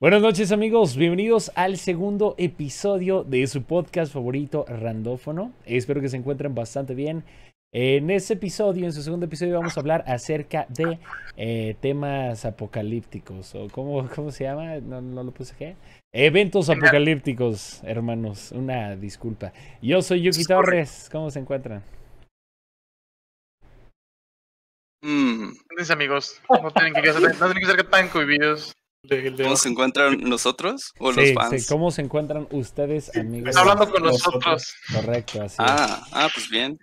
Buenas noches amigos, bienvenidos al segundo episodio de su podcast favorito Randófono. Espero que se encuentren bastante bien. En este episodio, en su segundo episodio, vamos a hablar acerca de eh, temas apocalípticos. ¿O cómo, cómo se llama? No, no lo puse qué. Eventos apocalípticos, hermanos. Una disculpa. Yo soy Yuki Torres. ¿Cómo se encuentran? Mm, Mis amigos, no tienen que ser, no tienen que ser tan cohibidos. De- de- ¿Cómo se encuentran nosotros o Sí, los fans? sí, ¿Cómo se encuentran ustedes, amigos? Está hablando con Nosotros. nosotros. Correcto, así es. Ah, ah, pues bien.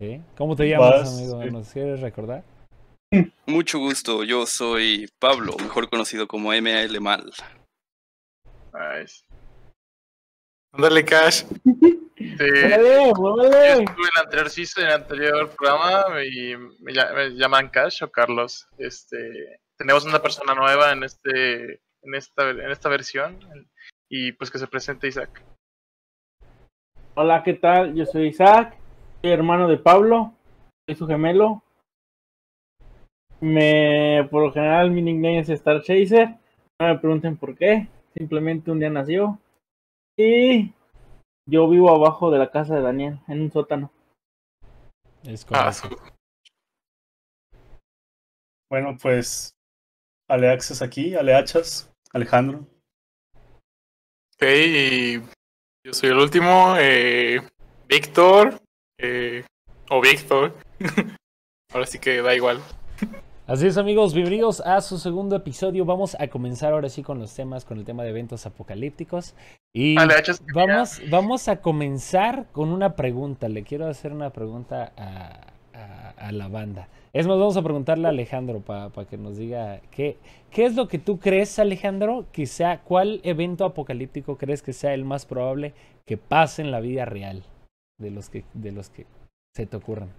¿Sí? ¿Cómo te llamas, Vas, amigo? sí. ¿Nos quieres recordar? Mucho gusto. Yo soy Pablo, mejor conocido como MAL Mal. Nice. Ándale, Cash. Sí, ¡Muévele, yo muévele! estuve en el anterior season, en el anterior programa y me llaman Cash o Carlos. Este, tenemos una persona nueva en este, en esta, en esta versión y pues que se presente Isaac. Hola, ¿qué tal? Yo soy Isaac, soy hermano de Pablo, soy su gemelo. Me, por lo general, mi nickname es Star Chaser. No me pregunten por qué, simplemente un día nació. Y yo vivo abajo de la casa de Daniel, en un sótano. Es Ah, correcto. Bueno, pues Aleaxes aquí, Aleachas, Alejandro. Ok, y yo soy el último. Eh, Víctor. eh, o Víctor. Ahora sí que da igual. Así es amigos, bienvenidos a su segundo episodio. Vamos a comenzar ahora sí con los temas, con el tema de eventos apocalípticos. Y vamos, vamos a comenzar con una pregunta. Le quiero hacer una pregunta a, a- la banda. Es más, vamos a preguntarle a Alejandro para que nos diga qué, qué es lo que tú crees, Alejandro, que sea, cuál evento apocalíptico crees que sea el más probable que pase en la vida real de los que, de los que se te ocurran.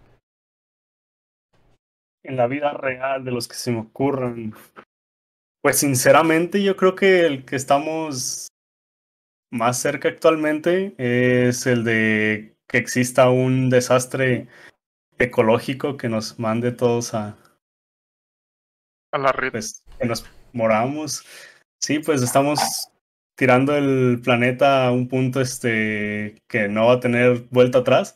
En la vida real, de los que se me ocurran. Pues sinceramente, yo creo que el que estamos más cerca actualmente es el de que exista un desastre ecológico que nos mande todos a, a la red. pues, que nos moramos. Sí, pues estamos tirando el planeta a un punto este que no va a tener vuelta atrás.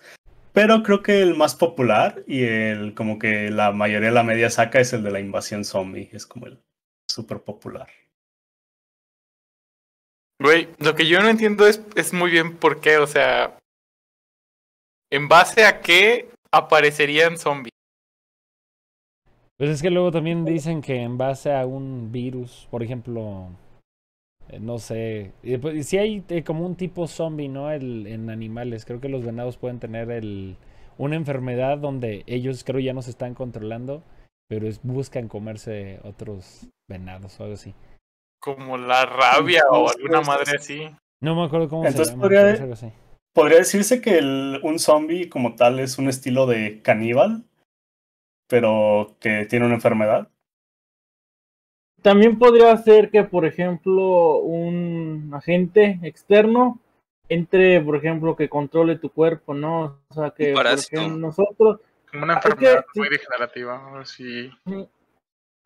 Pero creo que el más popular y el como que la mayoría de la media saca es el de la invasión zombie. Es como el súper popular. Güey, lo que yo no entiendo es, es muy bien por qué, o sea. ¿En base a qué aparecerían zombies? Pues es que luego también dicen que en base a un virus, por ejemplo, eh, no sé, pues, si hay eh, como un tipo zombie, ¿no? El, en animales, creo que los venados pueden tener el, una enfermedad donde ellos creo ya no se están controlando, pero es, buscan comerse otros venados o algo así. Como la rabia o alguna madre así. No me acuerdo cómo Entonces se llama, podría- Podría decirse que el- un zombie como tal es un estilo de caníbal, pero que tiene una enfermedad. También podría ser que, por ejemplo, un agente externo entre, por ejemplo, que controle tu cuerpo, ¿no? O sea, que por ejemplo, nosotros, Como una es que- enfermedad sí. muy degenerativa. Así.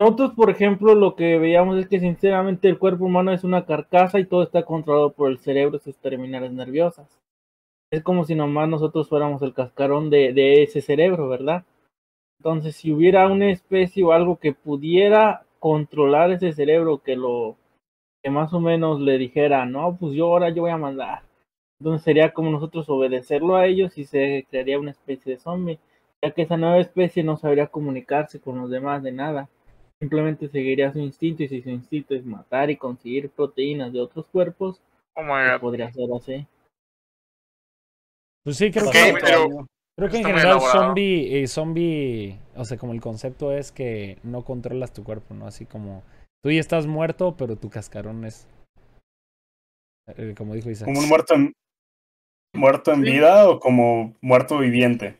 nosotros, por ejemplo, lo que veíamos es que sinceramente el cuerpo humano es una carcasa y todo está controlado por el cerebro, sus terminales nerviosas. Es como si nomás nosotros fuéramos el cascarón de, de ese cerebro, ¿verdad? Entonces, si hubiera una especie o algo que pudiera controlar ese cerebro, que lo que más o menos le dijera, no, pues yo ahora yo voy a mandar. Entonces sería como nosotros obedecerlo a ellos y se crearía una especie de zombie, ya que esa nueva especie no sabría comunicarse con los demás de nada. Simplemente seguiría su instinto y si su instinto es matar y conseguir proteínas de otros cuerpos, Oh pues podría ser así. Pues sí, creo que... pero- Creo que en general zombie, eh, zombie, o sea, como el concepto es que no controlas tu cuerpo, ¿no? Así como tú ya estás muerto, pero tu cascarón es, eh, como dijo Isaac. Como un muerto en, muerto en Sí. vida o como muerto viviente.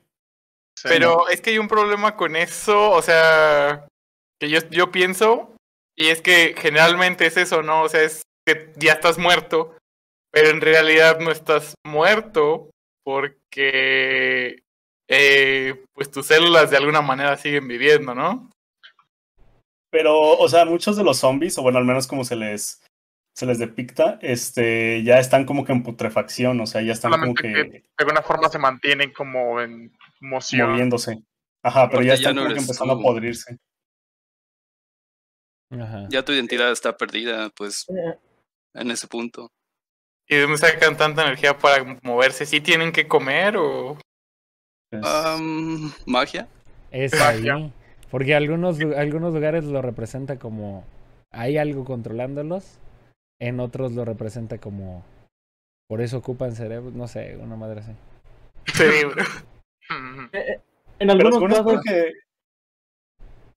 Sí. Pero es que hay un problema con eso, o sea, que yo, yo pienso, y es que generalmente es eso, ¿no? O sea, es que ya estás muerto, pero en realidad no estás muerto porque eh, pues tus células de alguna manera siguen viviendo, ¿no? Pero, o sea, muchos de los zombies, o bueno, al menos como se les se les depicta, este, ya están como que en putrefacción, o sea, ya están como que, que de alguna forma se mantienen como en moción. moviéndose. Ajá, pero Porque ya ya están no como que empezando tú. a podrirse. Ajá. Ya tu identidad está perdida, pues, Eh, en ese punto. ¿Y de dónde sacan tanta energía para moverse? ¿Sí tienen que comer o...? Pues, ¿Magia? Es Magia. ahí. Porque algunos, algunos lugares lo representa como hay algo controlándolos. En otros lo representa como por eso ocupan cerebro. No sé, una madre así. cerebro? Ujú. En pero algunos casos, porque,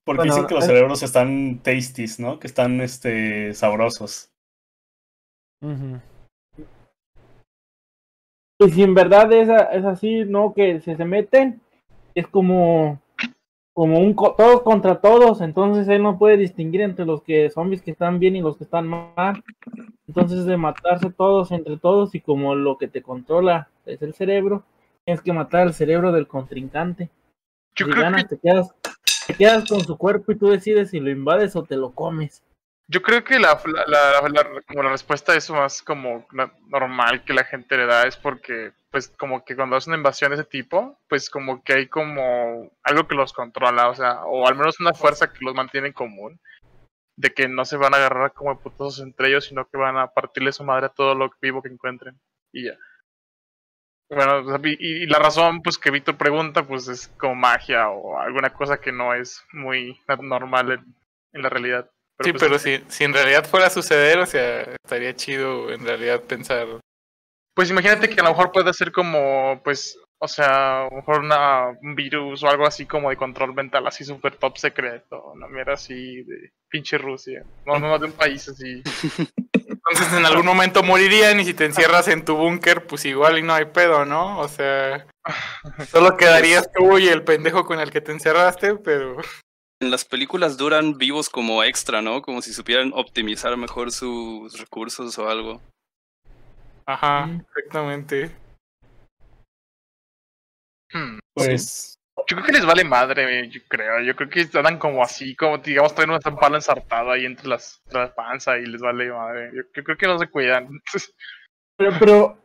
porque Bueno, dicen que los eh. cerebros están tasties, ¿no? Que están este, sabrosos. Ujú. Y si en verdad es, es así, ¿no? Que se, se meten, es como, como un todos contra todos, entonces él no puede distinguir entre los que zombies que están bien y los que están mal. Entonces es de matarse todos entre todos y como lo que te controla es el cerebro, tienes que matar al cerebro del contrincante. Yo si ganas, que te quedas, te quedas con su cuerpo y tú decides si lo invades o te lo comes. Yo creo que la, la, la- como la respuesta a eso más como normal que la gente le da es porque, pues, como que cuando hace una invasión de ese tipo, pues como que hay como algo que los controla, o sea, o al menos una fuerza que los mantiene en común, de que no se van a agarrar como putos entre ellos, sino que van a partirle su madre a todo lo vivo que encuentren. Y ya. Bueno, y, la razón, pues, que Víctor pregunta, pues, es como magia o alguna cosa que no es muy normal en, en la realidad. Sí, pues, pero si, si en realidad fuera a suceder, o sea, estaría chido en realidad pensar... Pues imagínate que a lo mejor puede ser como, pues, o sea, a lo mejor una, un virus o algo así como de control mental, así súper top secreto, una mierda así de pinche Rusia. No, no, de un país así. Entonces en algún momento morirían y si te encierras en tu búnker, pues igual y no hay pedo, ¿no? O sea, solo quedarías tú y el pendejo con el que te encerraste, pero... En las películas duran vivos como extra, ¿no? Como si supieran optimizar mejor sus recursos o algo. Ajá, exactamente. Hmm. Pues, Yo creo que les vale madre, yo creo. Yo creo que andan como así, como digamos, traen una pala ensartada ahí entre las, entre la panza y les vale madre. Yo, yo creo que no se cuidan. Pero, pero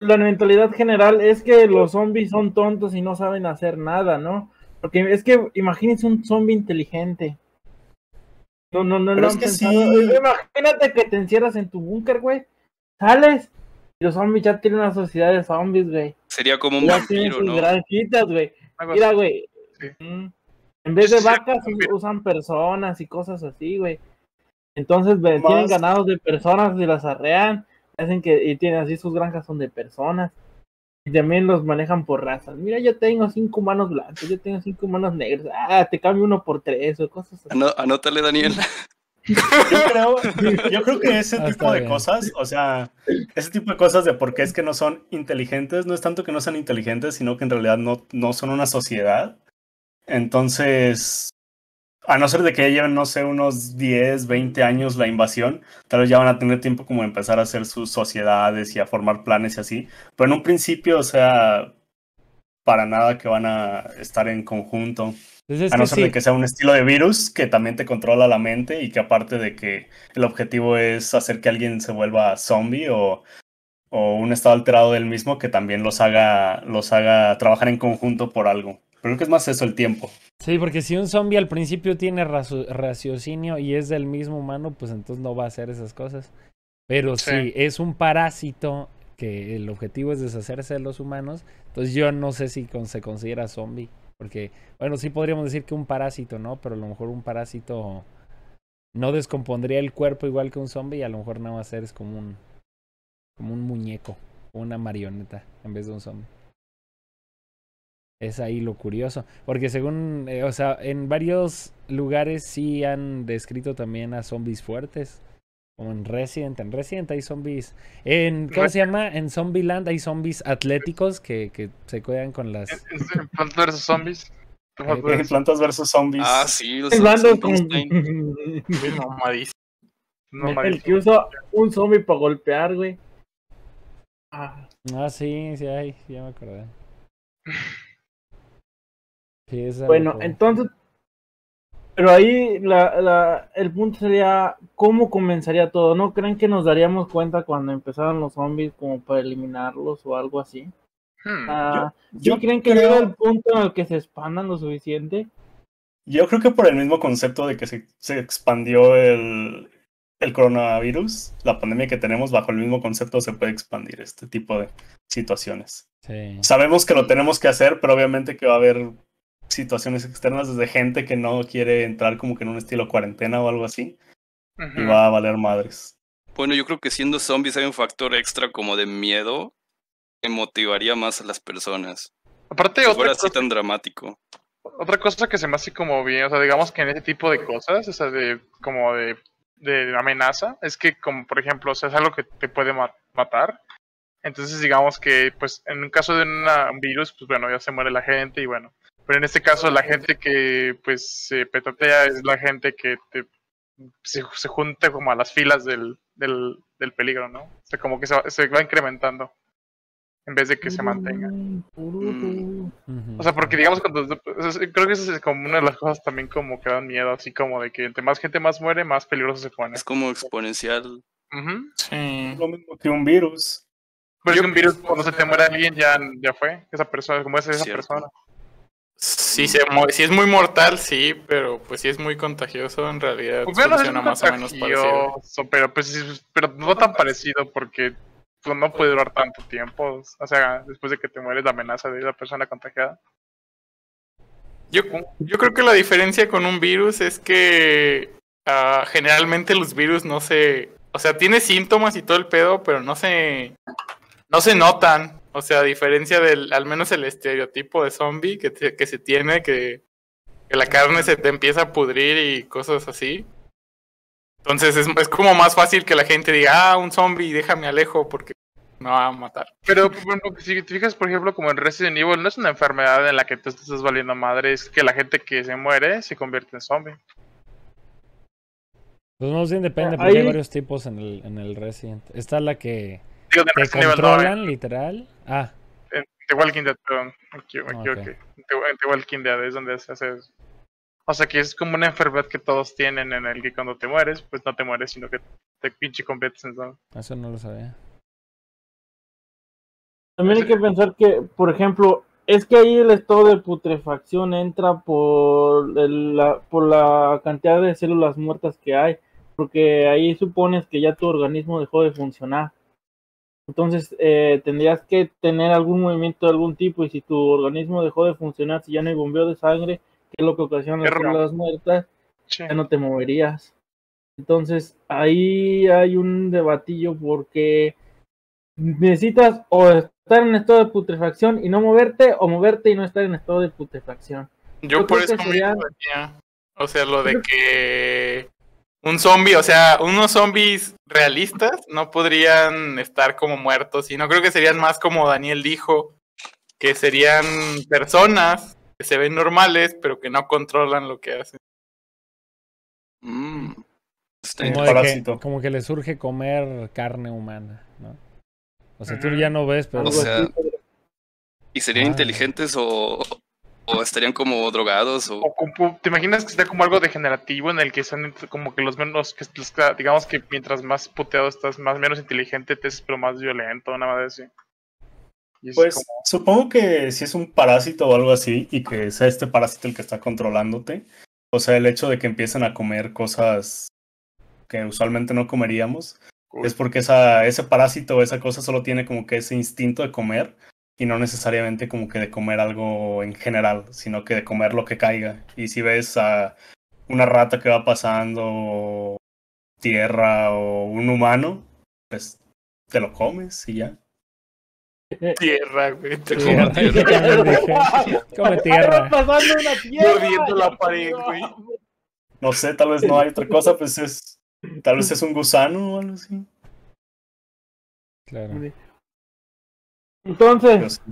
la mentalidad general es que los zombies son tontos y no saben hacer nada, ¿no? Porque es que imagínense un zombie inteligente. No, no, no, Pero no es han que pensado. sí. Imagínate que te encierras en tu búnker, güey. Sales y los zombies ya tienen una sociedad de zombies, güey. Sería como un Ya tienen vampiro, sus ¿no? granjitas, güey. Mira, güey. Sí. mm, En vez de Sí, vacas usan personas y cosas así, güey. Entonces tienen ganados de personas y las arrean. Hacen que y tienen así sus granjas son de personas. Y también los manejan por razas. Mira, yo tengo cinco humanos blancos, yo tengo cinco humanos negros. Ah, te cambio uno por tres o cosas así. Anó- anótale, Daniel. yo creo, yo creo que ese Ah, tipo de bien. cosas, o sea, ese tipo de cosas de por qué es que no son inteligentes, no es tanto que no sean inteligentes, sino que en realidad no, no son una sociedad. Entonces, a no ser de que ya lleven, no sé, unos 10, 20 años la invasión, tal vez ya van a tener tiempo como de empezar a hacer sus sociedades y a formar planes y así. Pero en un principio, o sea, para nada que van a estar en conjunto. Entonces, es A no ser sí, de que sea un estilo de virus que también te controla la mente y que aparte de que el objetivo es hacer que alguien se vuelva zombie o, o un estado alterado del mismo que también los haga, los haga trabajar en conjunto por algo. Pero creo que es más eso el tiempo. Sí, porque si un zombie al principio tiene raciocinio y es del mismo humano, pues entonces no va a hacer esas cosas. Pero Sí. si es un parásito que el objetivo es deshacerse de los humanos, entonces yo no sé si con- se considera zombie. Porque, bueno, sí podríamos decir que un parásito, ¿no? Pero a lo mejor un parásito no descompondría el cuerpo igual que un zombie y a lo mejor nada más eres como un, como un muñeco, una marioneta en vez de un zombie. Es ahí lo curioso. Porque según, eh, o sea, en varios lugares sí han descrito también a zombies fuertes. Como en Resident. En Resident hay zombies. En, ¿Cómo se llama? En Zombieland hay zombies atléticos que, que se cuidan con las... Plants vs Zombies. Eh, En Plantas versus Zombies. Ah, sí, los con-. No, el que usa un zombie para golpear, güey. Ah, Ah, sí, sí hay. Ya me acordé. Sí, bueno, entonces, Pero ahí la, la, el punto sería cómo comenzaría todo. ¿No creen que nos daríamos cuenta cuando empezaran los zombies como para eliminarlos o algo así? Hmm. Ah, ¿sí yo creen que creo- llega el punto en el que se expandan lo suficiente? Yo creo que por el mismo concepto de que se, se expandió el, el coronavirus, la pandemia que tenemos, bajo el mismo concepto se puede expandir este tipo de situaciones. Sí. Sabemos que lo tenemos que hacer, pero obviamente que va a haber situaciones externas desde gente que no quiere entrar como que en un estilo cuarentena o algo así y va a valer madres. Bueno, yo creo que siendo zombies hay un factor extra como de miedo que motivaría más a las personas. Aparte, Si otra fuera así cosa, tan dramático. otra cosa que se me hace como bien, o sea, digamos que en ese tipo de cosas, o sea, de como de, de amenaza, es que como por ejemplo, o sea, es algo que te puede ma- matar. Entonces, digamos que, pues, en un caso de una- un virus, pues bueno, ya se muere la gente y bueno. Pero en este caso, la gente que, pues, se petatea es la gente que te, se, se junta como a las filas del, del, del peligro, ¿no? O sea, como que se va, se va incrementando en vez de que se mantenga. Mm. Ujú. O sea, porque digamos, cuando, creo que eso es como una de las cosas también como que dan miedo, así como de que entre más gente más muere, más peligroso se pone. Es como exponencial. Ujú. Sí. Lo mismo que un virus. Pero es que un virus, cuando se te muere alguien, ya, ya fue. Esa persona, como es esa Cierto. persona. Si, se si es muy mortal, sí, pero pues si es muy contagioso, en realidad Pues bueno, funciona más o menos parecido. contagioso, pero, pues, sí, pero no tan parecido porque pues, no puede durar tanto tiempo. O sea, después de que te mueres, la amenaza de la persona contagiada. Yo, yo creo que la diferencia con un virus es que ah, generalmente los virus no se... O sea, tiene síntomas y todo el pedo, pero no se... No se notan. O sea, a diferencia del, al menos el estereotipo de zombie que, te- que se tiene, que, que la carne se te empieza a pudrir y cosas así. Entonces es, es como más fácil que la gente diga, ah, un zombie, déjame alejo porque me va a matar. Pero bueno, si te fijas, por ejemplo, como en Resident Evil, no es una enfermedad en la que tú te estás valiendo madre, es que la gente que se muere se convierte en zombie. Pues más bien depende, Ah, porque hay varios tipos en el, en el Resident. Está la que Digo, de te Resident Evil no, controlan, literal. Ah, en The Walking Dead, perdón, me equivo- me Ok. equivoqué. En The, Walking Dead es donde se hace eso. O sea que es como una enfermedad que todos tienen en el que cuando te mueres, pues no te mueres, sino que te pinche conviertes en zombie. eso no lo sabía. También hay que pensar que, por ejemplo, es que ahí el estado de putrefacción entra por, el- la, por la cantidad de células muertas que hay, porque ahí supones que ya tu organismo dejó de funcionar. Entonces eh, tendrías que tener algún movimiento de algún tipo y si tu organismo dejó de funcionar, si ya no hay bombeo de sangre, que es lo que ocasiona las células muertas, Sí. ya no te moverías. Entonces, ahí hay un debatillo porque necesitas o estar en estado de putrefacción y no moverte, o moverte y no estar en estado de putrefacción. Yo, Yo por eso sería- o sea, lo de que un zombie, o sea, unos zombies realistas no podrían estar como muertos, y no creo que serían más como Daniel dijo, que serían personas que se ven normales, pero que no controlan lo que hacen. Mm. Está Como, que, como que le surge comer carne humana, ¿no? O sea, tú ya no ves, pero... O sea. ¿Y serían Ah. inteligentes o, o estarían como drogados? O... ¿Te imaginas que sea como algo degenerativo en el que son como que los menos, que los- digamos que mientras más puteado estás, más menos inteligente te haces, pero más violento, nada más así? Es Pues como- supongo que si es un parásito o algo así y que sea este parásito el que está controlándote, o sea, el hecho de que empiecen a comer cosas que usualmente no comeríamos, Uy. es porque esa, ese parásito o esa cosa solo tiene como que ese instinto de comer y no necesariamente como que de comer algo en general, sino que de comer lo que caiga. Y si ves a una rata que va pasando, tierra o un humano, pues te lo comes y ya. Tierra, güey. te Tierra. como tierra. Va pasando una tierra. Mordiendo la pared, güey. No sé, tal vez no hay otra cosa, pues es. Tal vez es un gusano o algo así. Claro. Entonces,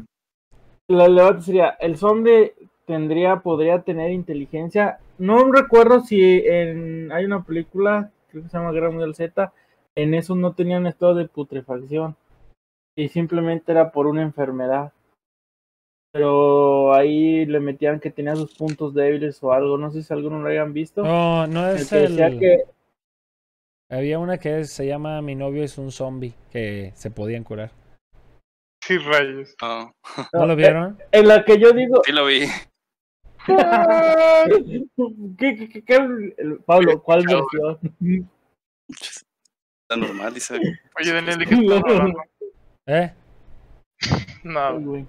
la el debate sería, ¿el zombie tendría, podría tener inteligencia? No recuerdo si en, hay una película, creo que se llama Guerra Mundial Z, en eso no tenían estado de putrefacción y simplemente era por una enfermedad. pero ahí le metían que tenía sus puntos débiles o algo. No sé si alguno lo hayan visto. No, no El es que decía el. que Había una que se llama Mi novio es un zombie, que se podían curar. Sí, rayos. Ah, ¿No lo eh, vieron? en la que yo digo, sí lo vi. ¿qué, qué, qué- qué- Pablo, ¿cuál Chao. versión? Está normal, dice. Oye, Daniel, ¿de qué estamos hablando? ¿Eh? No, Güey.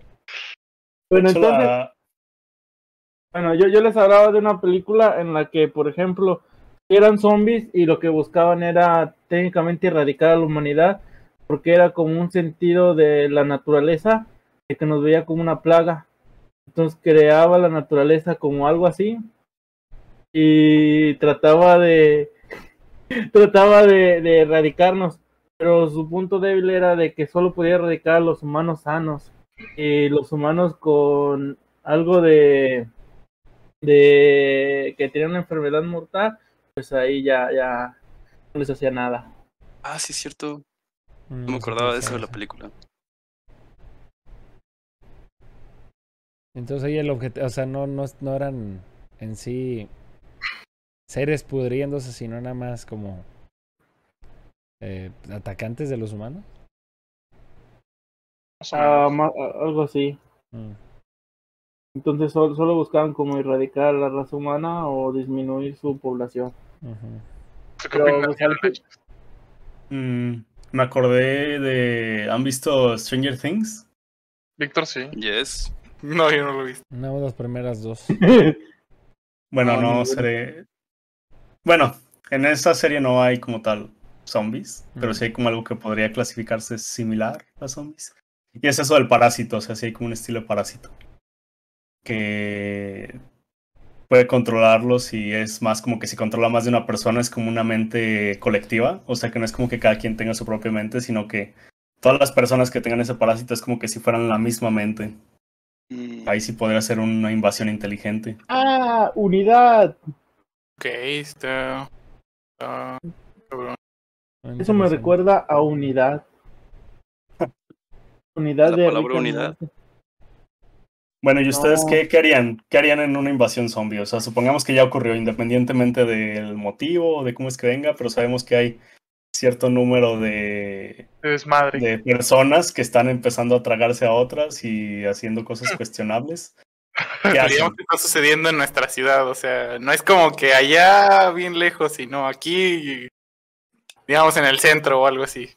Bueno, entonces, Bueno, yo, yo les hablaba de una película en la que, por ejemplo, eran zombies y lo que buscaban era técnicamente erradicar a la humanidad porque era como un sentido de la naturaleza de que nos veía como una plaga. Entonces creaba la naturaleza como algo así y trataba de trataba de, erradicarnos, pero su punto débil era de que solo podía erradicar a los humanos sanos y los humanos con algo de de que tenían una enfermedad mortal, pues ahí ya, ya no les hacía nada. Ah, sí, es cierto. Mm, No me acordaba de eso de la película. Entonces ahí el objetivo, o sea, no, no, no eran en sí seres pudriéndose, sino nada más como eh, atacantes de los humanos. Ah, algo así. Mm. Entonces solo, solo buscaban como erradicar a la raza humana o disminuir su población. Ujú. ¿Qué pero, opinas, o sea, mm, me acordé de. ¿Han visto Stranger Things? Víctor, sí. Yes. No, yo no lo he visto. Más las primeras dos. Bueno, No, no seré. Bueno, en esta serie no hay como tal zombies, pero sí hay como algo que podría clasificarse similar a zombies. Y es eso del parásito, o sea, sí hay como un estilo de parásito. Que puede controlarlos y es más como que si controla más de una persona es como una mente colectiva, o sea que no es como que cada quien tenga su propia mente, sino que todas las personas que tengan ese parásito es como que si fueran la misma mente. Mm, Ahí sí podría ser una invasión inteligente. ah, unidad. Ok, está. Eso me recuerda a unidad. Unidad La de palabra unidad. Bueno, ¿y ustedes No. qué, qué harían? ¿Qué harían en una invasión zombie? O sea, supongamos que ya ocurrió, independientemente del motivo o de cómo es que venga, pero sabemos que hay cierto número de, De desmadre. de personas que están empezando a tragarse a otras y haciendo cosas cuestionables. ¿Qué digamos que está sucediendo en nuestra ciudad, o sea, no es como que allá bien lejos, sino aquí, digamos en el centro o algo así.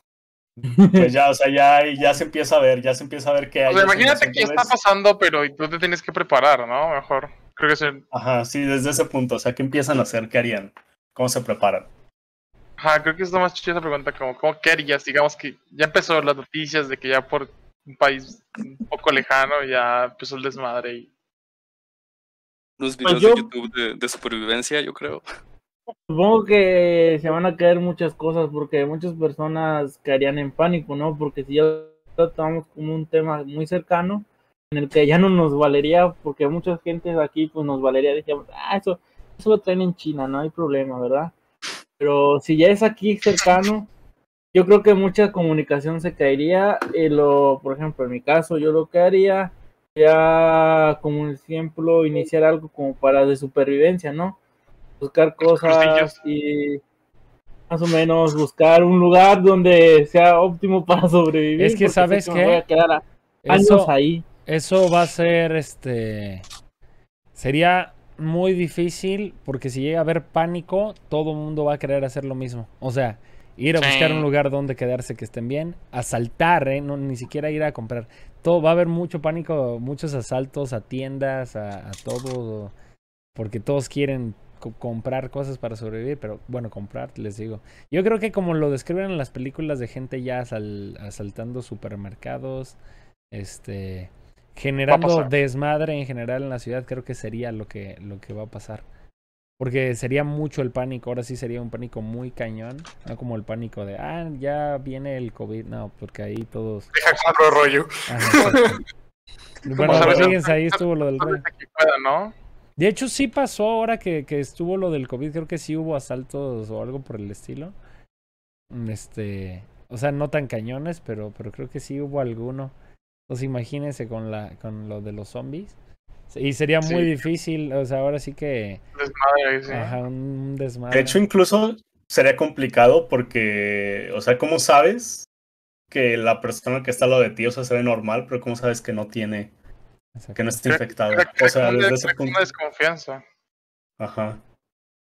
Pues ya, o sea, ya, ya se empieza a ver, ya se empieza a ver que hay. O sea, esa imagínate que ya está pasando, pero tú te tienes que preparar, ¿no? Mejor. Creo que es el... Ajá, sí, desde ese punto, o sea, ¿qué empiezan a hacer? ¿Qué harían? ¿Cómo se preparan? Ajá, creo que es lo más chida esa pregunta, como, ¿cómo qué harías? Digamos que ya empezó las noticias de que ya por un país un poco lejano ya empezó el desmadre y... Los Pues videos yo- de YouTube de, de supervivencia, yo creo. Supongo que se van a caer muchas cosas porque muchas personas caerían en pánico, ¿no? Porque si ya tomamos como un tema muy cercano, en el que ya no nos valería, porque mucha gente de aquí pues nos valería, decíamos, ah, eso, eso lo traen en China, no hay problema, ¿verdad? Pero si ya es aquí cercano, yo creo que mucha comunicación se caería. Y lo, por ejemplo, en mi caso, yo lo que haría ya como un ejemplo iniciar algo como para de supervivencia, ¿no? Buscar cosas y más o menos buscar un lugar donde sea óptimo para sobrevivir. Es que, ¿sabes me qué? voy a quedar a- años Eso, ahí. eso va a ser este. Sería muy difícil porque si llega a haber pánico, todo el mundo va a querer hacer lo mismo. O sea, ir a Sí. buscar un lugar donde quedarse que estén bien, asaltar, ¿eh? No, ni siquiera ir a comprar. Todo va a haber mucho pánico, muchos asaltos a tiendas, a, a todo, porque todos quieren comprar cosas para sobrevivir, pero bueno, comprar, les digo. Yo creo que como lo describen en las películas de gente ya asal- asaltando supermercados, este, generando desmadre en general en la ciudad, creo que sería lo que, lo que va a pasar. Porque sería mucho el pánico, ahora sí sería un pánico muy cañón, no como el pánico de, ah, ya viene el COVID, no, porque ahí todos... Deja otro rollo. Ajá, bueno, fíjense, ahí estuvo lo del pueda, ¿no? De hecho, sí pasó ahora que, que estuvo lo del COVID. Creo que sí hubo asaltos o algo por el estilo. Este. O sea, no tan cañones, pero, pero creo que sí hubo alguno. Entonces imagínense con, la, con lo de los zombies. Y sería muy Sí. difícil, o sea, ahora sí que... Desmadre, sí. Ajá, un, un desmadre. De hecho, incluso sería complicado porque, o sea, ¿cómo sabes que la persona que está al lado de ti, o sea, se ve normal, pero cómo sabes que no tiene, Exacto. que no infectada? Crea- O sea, desde ese punto. una desconfianza. Ajá.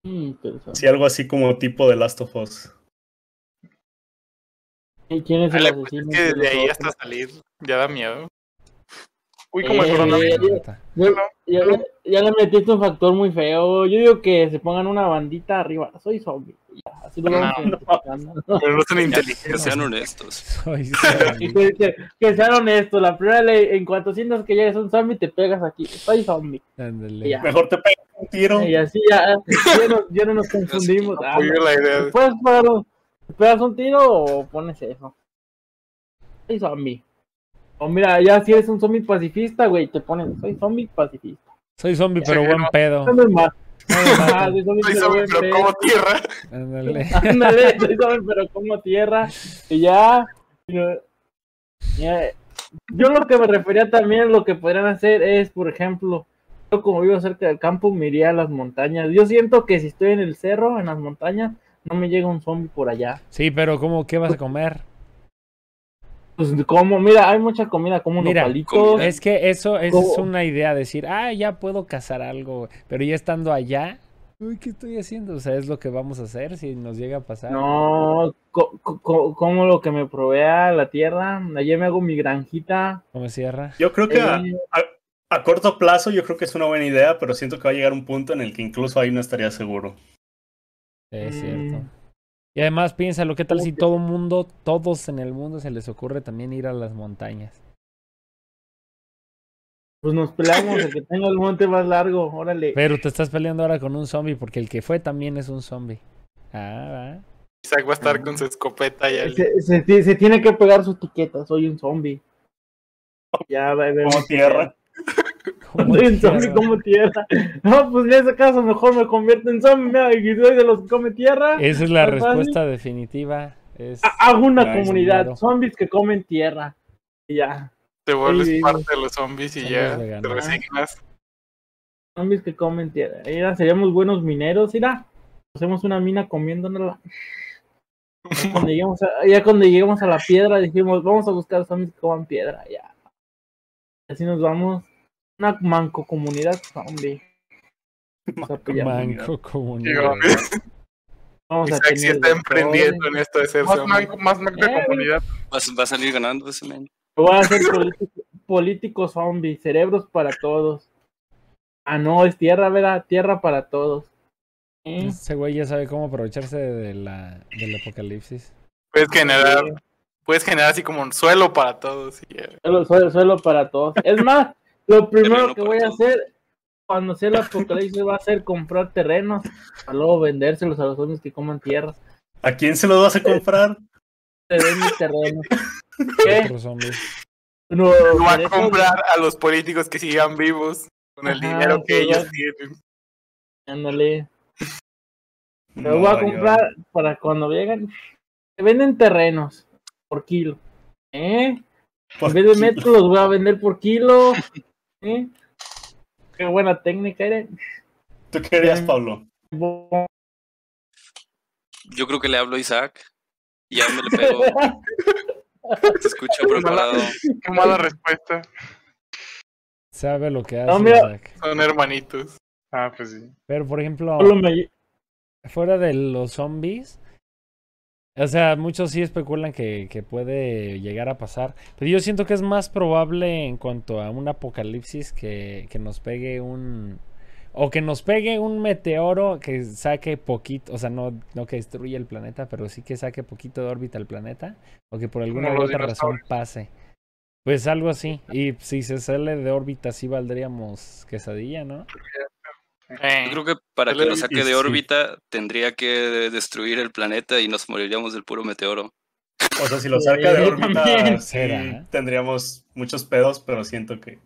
Mm. Sí, algo así como tipo de Last of Us. ¿Y quién es el Dale, pues, que de desde ahí los hasta salir ya da miedo. Uy, como el Eh, coronavirus. eh, Neta. Ya, ya, ya- ya le metiste un factor muy feo. Yo digo que se pongan una bandita arriba. Soy zombie. Ya, así lo vamos No, identificando. Pero no son inteligentes. sean honestos. Soy Y zombie. que, que- que sean honestos. La primera ley, en cuanto sientas que ya eres un zombie, te pegas aquí. Soy zombie. Mejor te pegas un tiro. Y así ya, ya, no, ya no nos confundimos. Ah, la idea. ¿te puedes pegar un, te pegas un tiro o pones eso? Soy zombie. O mira, ya si eres un zombie pacifista, güey, te ponen, soy zombie pacifista. Soy zombie, pero Sí, buen no. pedo. No Ah, soy zombie, Soy pero zombie, pero como tierra. Ándale. Ándale, soy zombie, pero como tierra. Y ya. Yo, ya, yo lo que me refería también, lo que podrían hacer es, por ejemplo, yo como vivo cerca del campo, me iría a las montañas. Yo siento que si estoy en el cerro, en las montañas, no me llega un zombie por allá. Sí, pero ¿cómo qué vas a comer? Pues como, mira, hay mucha comida, como unos Mira, palitos. Es que eso, eso es una idea, decir, ah, ya puedo cazar algo, pero ya estando allá, uy, ¿qué estoy haciendo? O sea, es lo que vamos a hacer si nos llega a pasar. No, co- co- co- como lo que me provea la tierra. Allí me hago mi granjita. ¿Cómo cierra? Yo creo que a, Eh, a- a corto plazo yo creo que es una buena idea, pero siento que va a llegar un punto en el que incluso ahí no estaría seguro. Es Mm. Y además piénsalo, ¿qué tal ¿Cómo si todo mundo, todos en el mundo se les ocurre también ir a las montañas? pues nos peleamos, el que tenga el monte más largo, órale. Pero te estás peleando ahora con un zombie porque el que fue también es un zombie. Ah, va. Isaac va a estar con su escopeta y el... Se, se ti- se tiene que pegar su etiqueta, soy un zombie. Ya, va a ver. Como tierra. ¿Cómo Soy un zombie como tierra. No, pues en ese caso mejor me convierto en zombie, mira, y soy de los que come tierra. Esa es la fácil. respuesta definitiva. Es... Hago una comunidad, zombies que comen tierra. Y ya. te vuelves Sí. parte de los zombies y Zombies ya te resignas. Zombies que comen tierra. Mira, seríamos buenos mineros, mira. Hacemos una mina comiéndonosla. Ya cuando lleguemos a, ya cuando lleguemos a la piedra dijimos, vamos a buscar zombies que coman piedra, ya. Así nos vamos. Una manco comunidad zombie. Manco comunidad. vamos a Isaac sí tener está emprendiendo en esto de ser Más manco, más manco de Eh, comunidad. Va, a- salir ganando ese men. Voy a ser político, político zombie, cerebros para todos. Ah, no, es tierra, ¿verdad? Tierra para todos. ¿Eh? Ese güey ya sabe cómo aprovecharse de la, del apocalipsis. Puedes generar, puedes generar así como un suelo para todos y suelo- suelo para todos. Es más, lo primero Terreno que voy a hacer cuando sea el apocalipsis va a ser comprar terrenos para luego vendérselos a los zombies que coman tierra. ¿A quién se los vas a comprar? Te den mis terrenos. ¿Qué? No, Lo va a eso- comprar a los políticos que sigan vivos con el Ajá, dinero que sí, ellos va. tienen. Ándale. No, voy a yo- comprar para cuando lleguen. Se venden terrenos por kilo. ¿Eh? por En vez de metros los voy a vender por kilo. ¿Eh? Qué buena técnica, ¿eh? ¿Tú qué harías, Pablo? Yo creo que le hablo a Isaac. Y ya me le pego. Se escucha preparado. Qué mala respuesta. Sabe lo que hace. No, mira. Isaac. Son hermanitos. Ah, pues sí. Pero, por ejemplo, fuera de los zombies, o sea, muchos sí especulan que, que puede llegar a pasar. Pero yo siento que es más probable en cuanto a un apocalipsis que, que nos pegue un... O que nos pegue un meteoro que saque poquito, o sea, no, no que destruya el planeta, pero sí que saque poquito de órbita al planeta, o que por alguna u otra razón pase. Pues algo así. Y si se sale de órbita, sí valdríamos quesadilla, ¿no? Eh, Yo creo que para que lo saque de sí. órbita tendría que destruir el planeta y nos moriríamos del puro meteoro. O sea, si lo saca de órbita, sí Será. tendríamos muchos pedos, pero siento que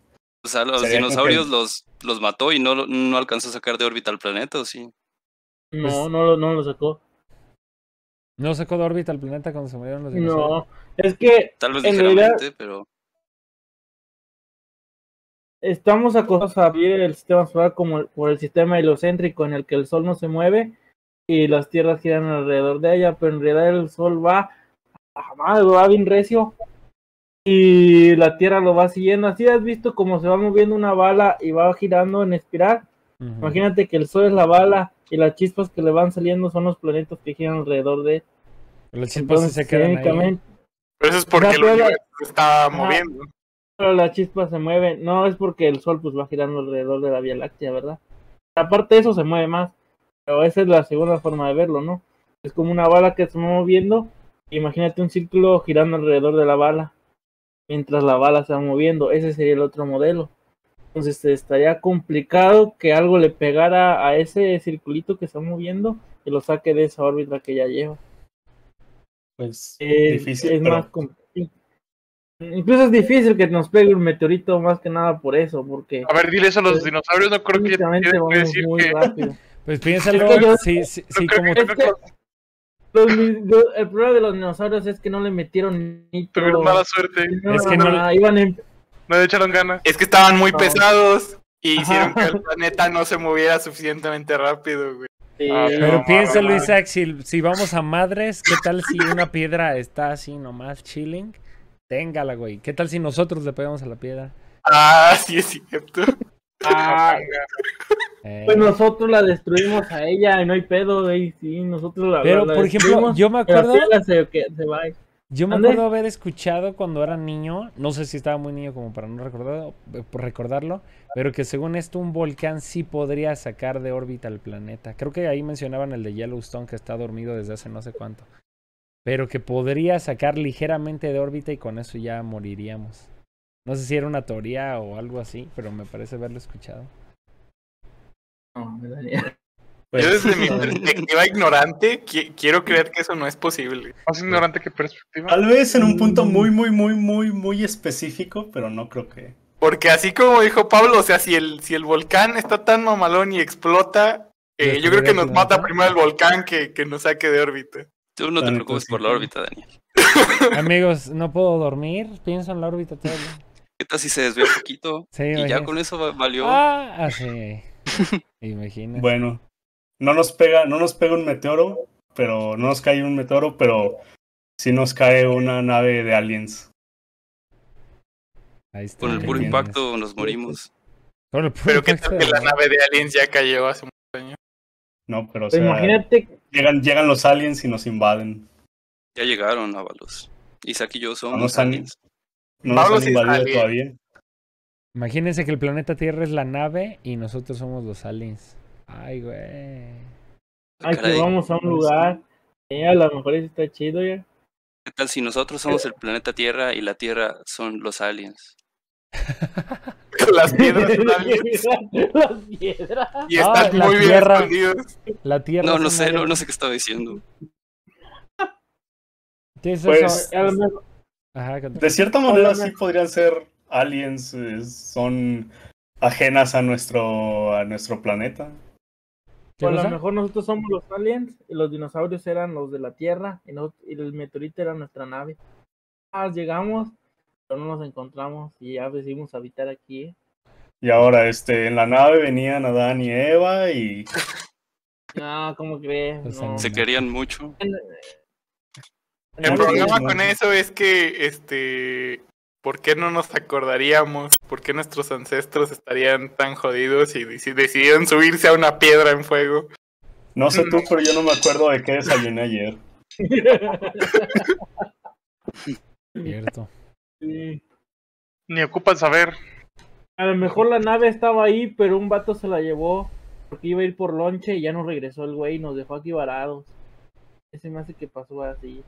O sea, los dinosaurios que- los, los mató y no, no alcanzó a sacar de órbita al planeta, ¿o sí? No, Pues- no, lo- no lo sacó. ¿No sacó de órbita el planeta cuando se murieron los dinosaurios? No, es que Tal vez En realidad- ligeramente, pero estamos acostumbrados a ver el sistema solar como el- por el sistema heliocéntrico en el que el sol no se mueve y las tierras giran alrededor de ella, pero en realidad el sol va a madre, va bien recio y la tierra lo va siguiendo. Así has visto cómo se va moviendo una bala y va girando en espiral. Imagínate que el sol es la bala y las chispas que le van saliendo son los planetas que giran alrededor de él. Los chispas Entonces, se quedan ahí. técnicamente, Pero eso es porque el universo se está Ajá. moviendo. Pero las chispas se mueven. No es porque el sol pues va girando alrededor de la Vía Láctea, ¿verdad? Aparte de eso se mueve más. Pero esa es la segunda forma de verlo, ¿no? Es como una bala que se va moviendo. Imagínate un círculo girando alrededor de la bala. Mientras la bala se va moviendo. Ese sería el otro modelo. Entonces estaría complicado que algo le pegara a ese circulito que está moviendo y lo saque de esa órbita que ya lleva. Pues Es, difícil, es pero más com- Incluso es difícil que nos pegue un meteorito más que nada por eso, porque A ver, dile eso a los Pues, dinosaurios, no creo que decir muy que... rápido. Pues piénsalo, Es que yo- sí, no como que- Es que los mi- lo- el problema de los dinosaurios es que no le metieron nitro. Tuvieron mala suerte, No, Es que no- no, iban en- no le echaron ganas. Es que estaban muy No. pesados y hicieron Ajá. que el planeta no se moviera suficientemente rápido, güey. sí, Ah, Pero No, piénsalo. Isaac, si, si vamos a madres, ¿qué tal si una piedra está así nomás chilling? Téngala, güey. ¿Qué tal si nosotros le pegamos a la piedra? Ah, sí es cierto. ah, Eh, pues nosotros la destruimos a ella y no hay pedo, güey. Sí, nosotros la Pero, la por ejemplo, yo me acuerdo, se, que- se va. yo me ¿Ande? acuerdo haber escuchado cuando era niño, no sé si estaba muy niño como para no recordar, por recordarlo, pero que según esto un volcán sí podría sacar de órbita al planeta. Creo que ahí mencionaban el de Yellowstone que está dormido desde hace no sé cuánto. Pero que podría sacar ligeramente de órbita y con eso ya moriríamos. No sé si era una teoría o algo así, pero me parece haberlo escuchado. No, Daniel. pues, Yo desde mi perspectiva ignorante qui- quiero creer que eso no es posible. Más ignorante que perspectiva. tal vez en un punto muy, muy, muy, muy, muy específico, pero no creo que. Porque así como dijo Pablo, o sea, si el, si el volcán está tan mamalón y explota, eh, yo creo que nos mata primero el volcán que, que nos saque de órbita. Tú no te preocupes sí. por la órbita, Daniel. Amigos, no puedo dormir, pienso en la órbita todo el día. ¿Qué tal si se desvía un poquito? Sí, Y ya con eso va- valió. Ah, ah, sí. Imagínate. Bueno, no nos pega, no nos pega un meteoro, pero no nos cae un meteoro, pero sí nos cae una nave de aliens. Ahí está. Con el puro impacto nos morimos. Con el puro Pero que impacto tal que la la- nave de aliens ya cayó hace muchos años. No, pero o Pues sea, imagínate, llegan, llegan los aliens y nos invaden. Ya llegaron, Ábalos. Isaac y yo somos nos han- aliens. No nos han invadido alien. todavía. Imagínense que el planeta Tierra es la nave y nosotros somos los aliens. Ay, güey. ay, que vamos a un lugar. eh, a lo mejor eso está chido ya. ¿Qué tal si nosotros somos el planeta Tierra y la Tierra son los aliens? Las piedras son aliens Las piedras. y Ah, están la muy bien Tierra. escondidos. La Tierra. No, no sé, no, no sé qué estaba diciendo. Pues, eso- Ajá, De cierta manera sí podrían ser aliens, eh, son ajenas a nuestro, a nuestro planeta. ¿Qué O a lo mejor nosotros somos los aliens y los dinosaurios eran los de la Tierra y el meteorito era nuestra nave. Ah, llegamos, pero no nos encontramos y ya decidimos habitar aquí. ¿eh? Y ahora, este, en la nave venían Adán y Eva y No, ¿cómo crees? No. Se querían mucho. El No, problema con eso es que, este, ¿por qué no nos acordaríamos? ¿Por qué nuestros ancestros estarían tan jodidos y deci- decidieron subirse a una piedra en fuego? no sé tú, pero yo no me acuerdo de qué desayuné ayer. Cierto. Sí. Ni ocupan saber. A lo mejor la nave estaba ahí, pero un vato se la llevó porque iba a ir por lonche y ya no regresó el güey y nos dejó aquí varados. Ese me hace que pasó así.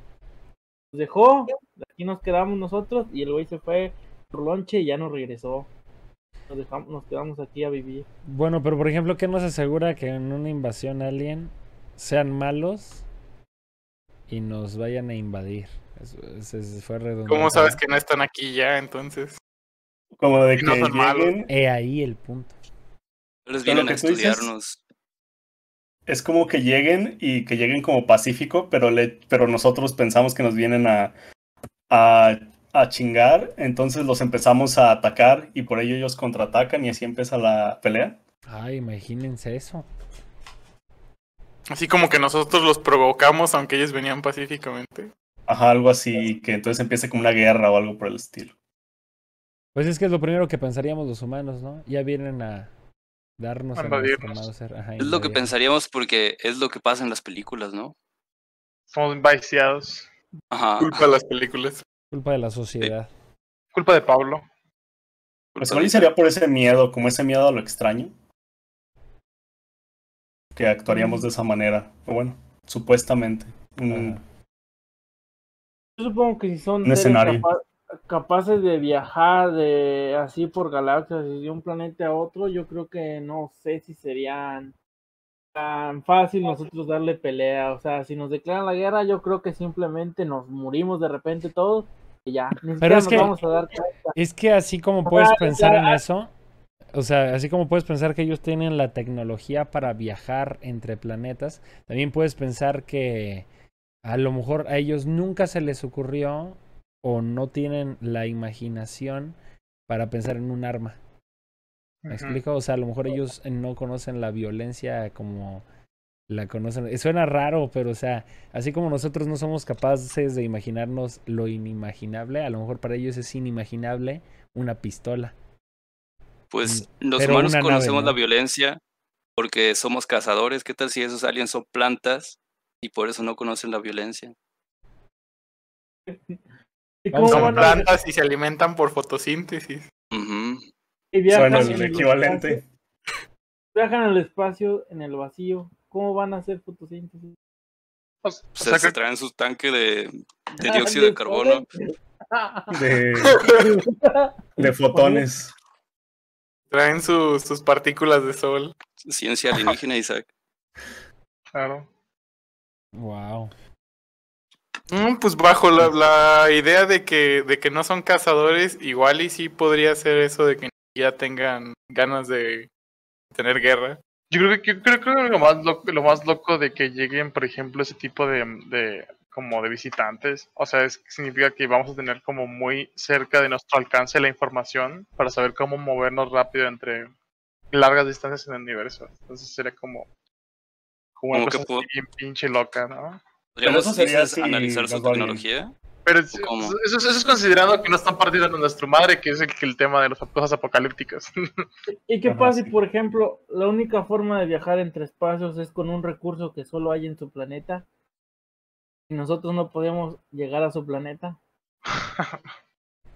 Nos dejó, aquí nos quedamos nosotros y el güey se fue por lonche y ya no regresó. Nos, dejamos, nos quedamos aquí a vivir. Bueno, pero por ejemplo, ¿qué nos asegura que en una invasión alien sean malos y nos vayan a invadir? Fue redundante. ¿Cómo sabes que no están aquí ya entonces? Como de que no son malos. lleguen, He ahí el punto. Les Pero vienen a estudiarnos. es como que lleguen y que lleguen como pacífico, pero le, pero nosotros pensamos que nos vienen a, a a chingar, entonces los empezamos a atacar y por ello ellos contraatacan y así empieza la pelea. Ay, imagínense eso. Así como que nosotros los provocamos aunque ellos venían pacíficamente. Ajá, algo así, que entonces empiece como una guerra o algo por el estilo. Pues es que es lo primero que pensaríamos los humanos, ¿no? Ya vienen a darnos A ajá, Es lo que pensaríamos porque es lo que pasa en las películas, ¿no? Somos viciados. Ajá. Culpa de las películas. Culpa de la sociedad. Culpa de Pablo. Pues igual y sería por ese miedo, como ese miedo a lo extraño. Que actuaríamos de esa manera. O bueno, supuestamente. Mm. Yo supongo que si son Un escenario. capaces de viajar de así por galaxias y de un planeta a otro, yo creo que no sé si serían tan fácil nosotros darle pelea. O sea, si nos declaran la guerra, yo creo que simplemente nos morimos de repente todos y ya. Ni siquiera es nos que- vamos a dar cuenta. Es que así como puedes Ah, pensar ya. en eso, o sea, así como puedes pensar que ellos tienen la tecnología para viajar entre planetas, también puedes pensar que a lo mejor a ellos nunca se les ocurrió o no tienen la imaginación para pensar en un arma. ¿Me explico? O sea, a lo mejor ellos no conocen la violencia como la conocen. Suena raro, pero o sea, así como nosotros no somos capaces de imaginarnos lo inimaginable, a lo mejor para ellos es inimaginable una pistola. Pues los pero humanos nave, conocemos la violencia porque somos cazadores. ¿Qué tal si esos aliens son plantas y por eso no conocen la violencia? ¿Y Vamos cómo a Son van a plantas y se alimentan por fotosíntesis. Ujú. y viajan Bueno, en el el equivalente. espacio? Viajan en el espacio, en el vacío. ¿Cómo van a hacer fotosíntesis? O O sea, se traen su tanque de, de dióxido de carbono. de, de fotones. Traen sus, sus partículas de sol. Ciencia alienígena, Isaac. claro. Wow. Mm, pues bajo la, la idea de que, de que no son cazadores, igual y sí podría ser eso de que ya tengan ganas de tener guerra. Yo creo que yo creo, creo que lo más loco, lo más loco de que lleguen, por ejemplo, ese tipo de, de como de visitantes, o sea, es, significa que vamos a tener como muy cerca de nuestro alcance la información para saber cómo movernos rápido entre largas distancias en el universo. Entonces sería como como una cosa bien pinche loca, ¿no? ¿Podríamos eso sería si analizar su tecnología? Pero eso, eso es considerando que no están partiendo de nuestra madre, que es el, que el tema de las cosas apocalípticas. ¿Y qué pasa si, por ejemplo, la única forma de viajar entre espacios es con un recurso que solo hay en su planeta? Y nosotros no podemos llegar a su planeta.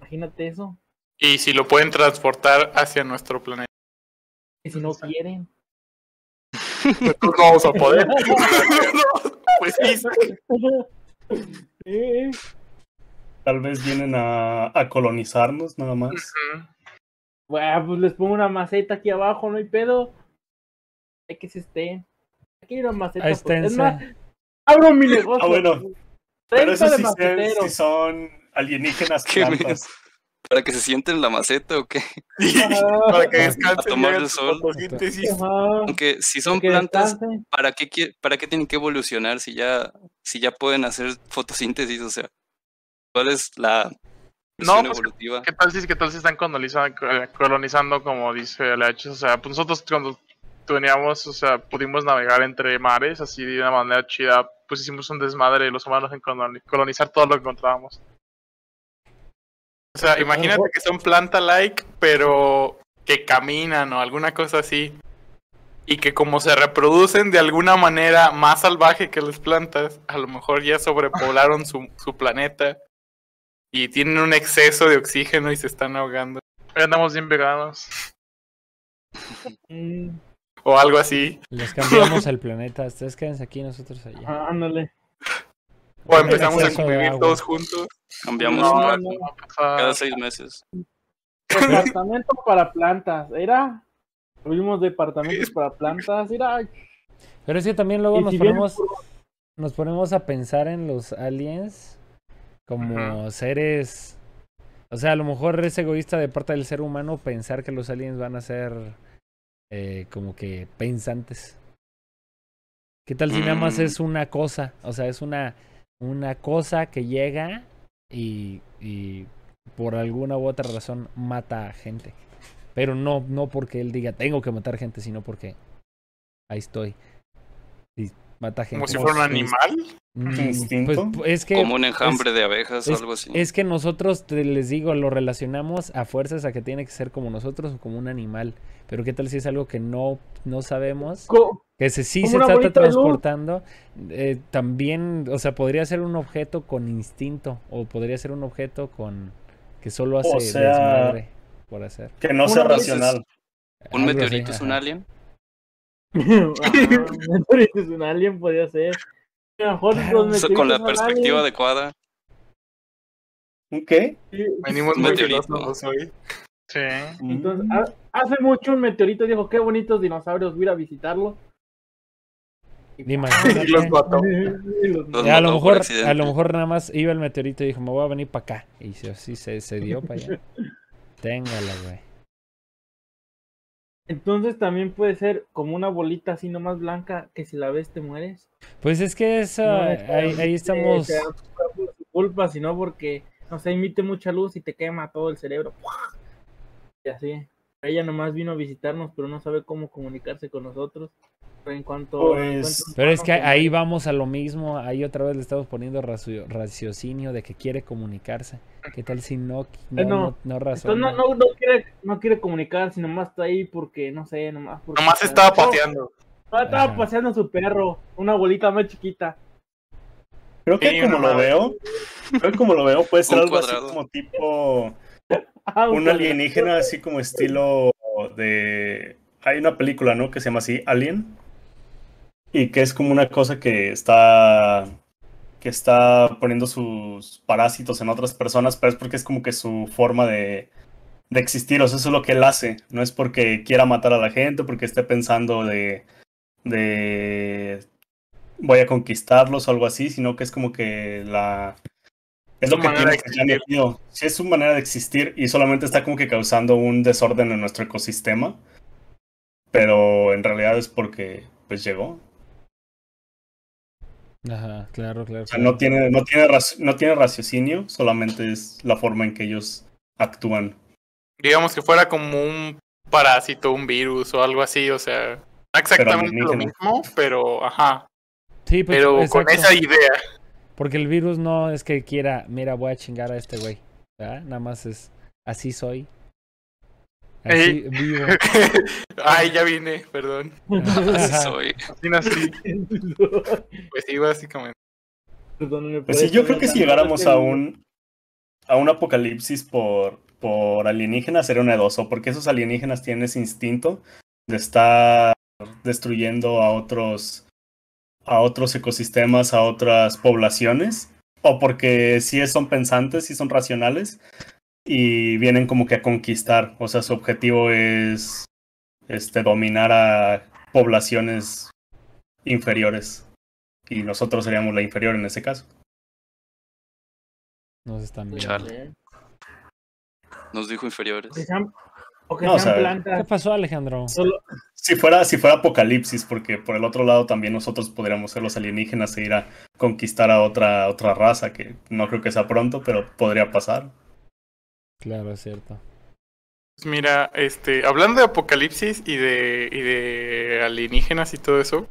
Imagínate eso. Y si lo pueden transportar hacia nuestro planeta. Y si no quieren. Pues no vamos a poder. pues sí. Tal vez vienen a, a colonizarnos nada más. Ujú. Bueno, pues les pongo una maceta aquí abajo, no hay pedo. Hay que se estén. Aquí hay una maceta. Ahí pues, es más, abro mi negocio. Ah, bueno. Pero 30 eso de sí, sí son alienígenas Qué plantas. ¿Para que se sienten en la maceta o qué? Ajá, Para que A descansen. tomar y hagan el sol. Aunque si son que plantas. ¿para qué, ¿para qué tienen que evolucionar si ya, si ya pueden hacer fotosíntesis? O sea, ¿cuál es la No, pues, evolutiva? ¿Qué tal si, qué tal si están colonizando, colonizando como dice LH? O sea, pues nosotros cuando veníamos, o sea, pudimos navegar entre mares así de una manera chida, pues hicimos un desmadre los humanos en coloni- colonizar todo lo que encontrábamos. O sea, imagínate que son planta-like, pero que caminan o alguna cosa así. Y que como se reproducen de alguna manera más salvaje que las plantas, a lo mejor ya sobrepoblaron su, su planeta y tienen un exceso de oxígeno y se están ahogando. Andamos bien veganos. O algo así. Les cambiamos el planeta. Ustedes quédense aquí, nosotros allá. ah, ándale. O empezamos a convivir todos juntos. Cambiamos No, no pasa- cada seis meses. Departamento para plantas, era. Tuvimos departamentos para plantas, era. Pero es que también luego nos si bien ponemos, nos ponemos a pensar en los aliens como seres. O sea, a lo mejor es egoísta de parte del ser humano pensar que los aliens van a ser eh, como que pensantes. ¿Qué tal si nada más Mm. es una cosa? O sea, es una, una cosa que llega y, y por alguna u otra razón mata a gente. Pero no, no porque él diga tengo que matar gente, sino porque ahí estoy. Y mata gente. Como si fuera un animal. Mm, instinto. pues, es que Como un es- enjambre de abejas o algo así. es que nosotros, te- les digo, lo relacionamos a fuerzas a que tiene que ser como nosotros o como un animal. Pero qué tal si es algo que no, no sabemos, Co- que se, sí se está transportando, eh, también, o sea, podría ser un objeto con instinto o podría ser un objeto con que solo hace sea, desmadre por hacer. Que no sea racional. ¿Un meteorito es un alien? Un meteorito es un alien, podría ser. A lo mejor Claro. los Eso con la meteoritos perspectiva aliens. adecuada. ¿Un qué? Sí, Venimos Un muy meteorito. filósofos hoy. Sí. Entonces, Mm. ha- hace mucho un meteorito dijo, qué bonitos dinosaurios, voy a ir a visitarlos. Imagínate. Y los mató. Y los- a lo mejor, a lo mejor nada más iba el meteorito y dijo, me voy a venir para acá. Y así se, se dio para allá. Téngala, güey. Entonces también puede ser como una bolita así nomás blanca que si la ves te mueres. Pues es que eso, No ahí, ahí estamos. por su culpa, sino porque, no sé, emite mucha luz y te quema todo el cerebro. Y así. Ella nomás vino a visitarnos, pero no sabe cómo comunicarse con nosotros. Pero en cuanto. Pues, en cuanto Pero es que ahí vamos vamos a lo mismo. Ahí otra vez le estamos poniendo racio- raciocinio de que quiere comunicarse. ¿Qué tal si no, no, Eh, no. no, no razona? No, no, no quiere, no quiere comunicar, sino más está ahí porque, no sé, nomás. porque- Nomás estaba pateando. No, estaba Ajá. paseando a su perro, una bolita más chiquita. Creo que Sí, como lo veo, creo que como lo veo puede ser Un algo así como tipo Ah, un cuadrado. alienígena así como estilo de hay una película, ¿no? que se llama así Alien y que es como una cosa que está que está poniendo sus parásitos en otras personas, pero es porque es como que su forma de, de existir, o sea, eso es lo que él hace, no es porque quiera matar a la gente, porque esté pensando de de voy a conquistarlos o algo así, sino que es como que la es Su lo que tiene que metido. Sí, es su manera de existir y solamente está como que causando un desorden en nuestro ecosistema. Pero en realidad es porque pues llegó. Ajá, claro, claro. O sea, claro. no tiene, no tiene, no tiene raciocinio, solamente es la forma en que ellos actúan. Digamos que fuera como un parásito, un virus o algo así, o sea, no exactamente lo mismo, pero ajá, Sí, pues, pero con esa idea. Porque el virus no es que quiera, mira, voy a chingar a este güey. ¿verdad? Nada más es, así soy. Así vivo. Ay, ya vine, perdón. Así soy. Así nací. Pues sí, básicamente. Pues sí, yo creo que si llegáramos a un a un apocalipsis por, por alienígenas sería una de dos, o porque esos alienígenas tienen ese instinto de estar destruyendo a otros a otros ecosistemas, a otras poblaciones, o porque sí son pensantes, sí son racionales y vienen como que a conquistar, o sea, su objetivo es este dominar a poblaciones inferiores y nosotros seríamos la inferior en ese caso. Nos están viendo. Chale. Nos dijo inferiores. sean, o que No, o sean sea, ¿Qué pasó, Alejandro? Solo, Si fuera, si fuera apocalipsis, porque por el otro lado también nosotros podríamos ser los alienígenas e ir a conquistar a otra, otra raza, que no creo que sea pronto, pero podría pasar. Claro, es cierto. Pues mira, este, hablando de apocalipsis y de, y de alienígenas y todo eso,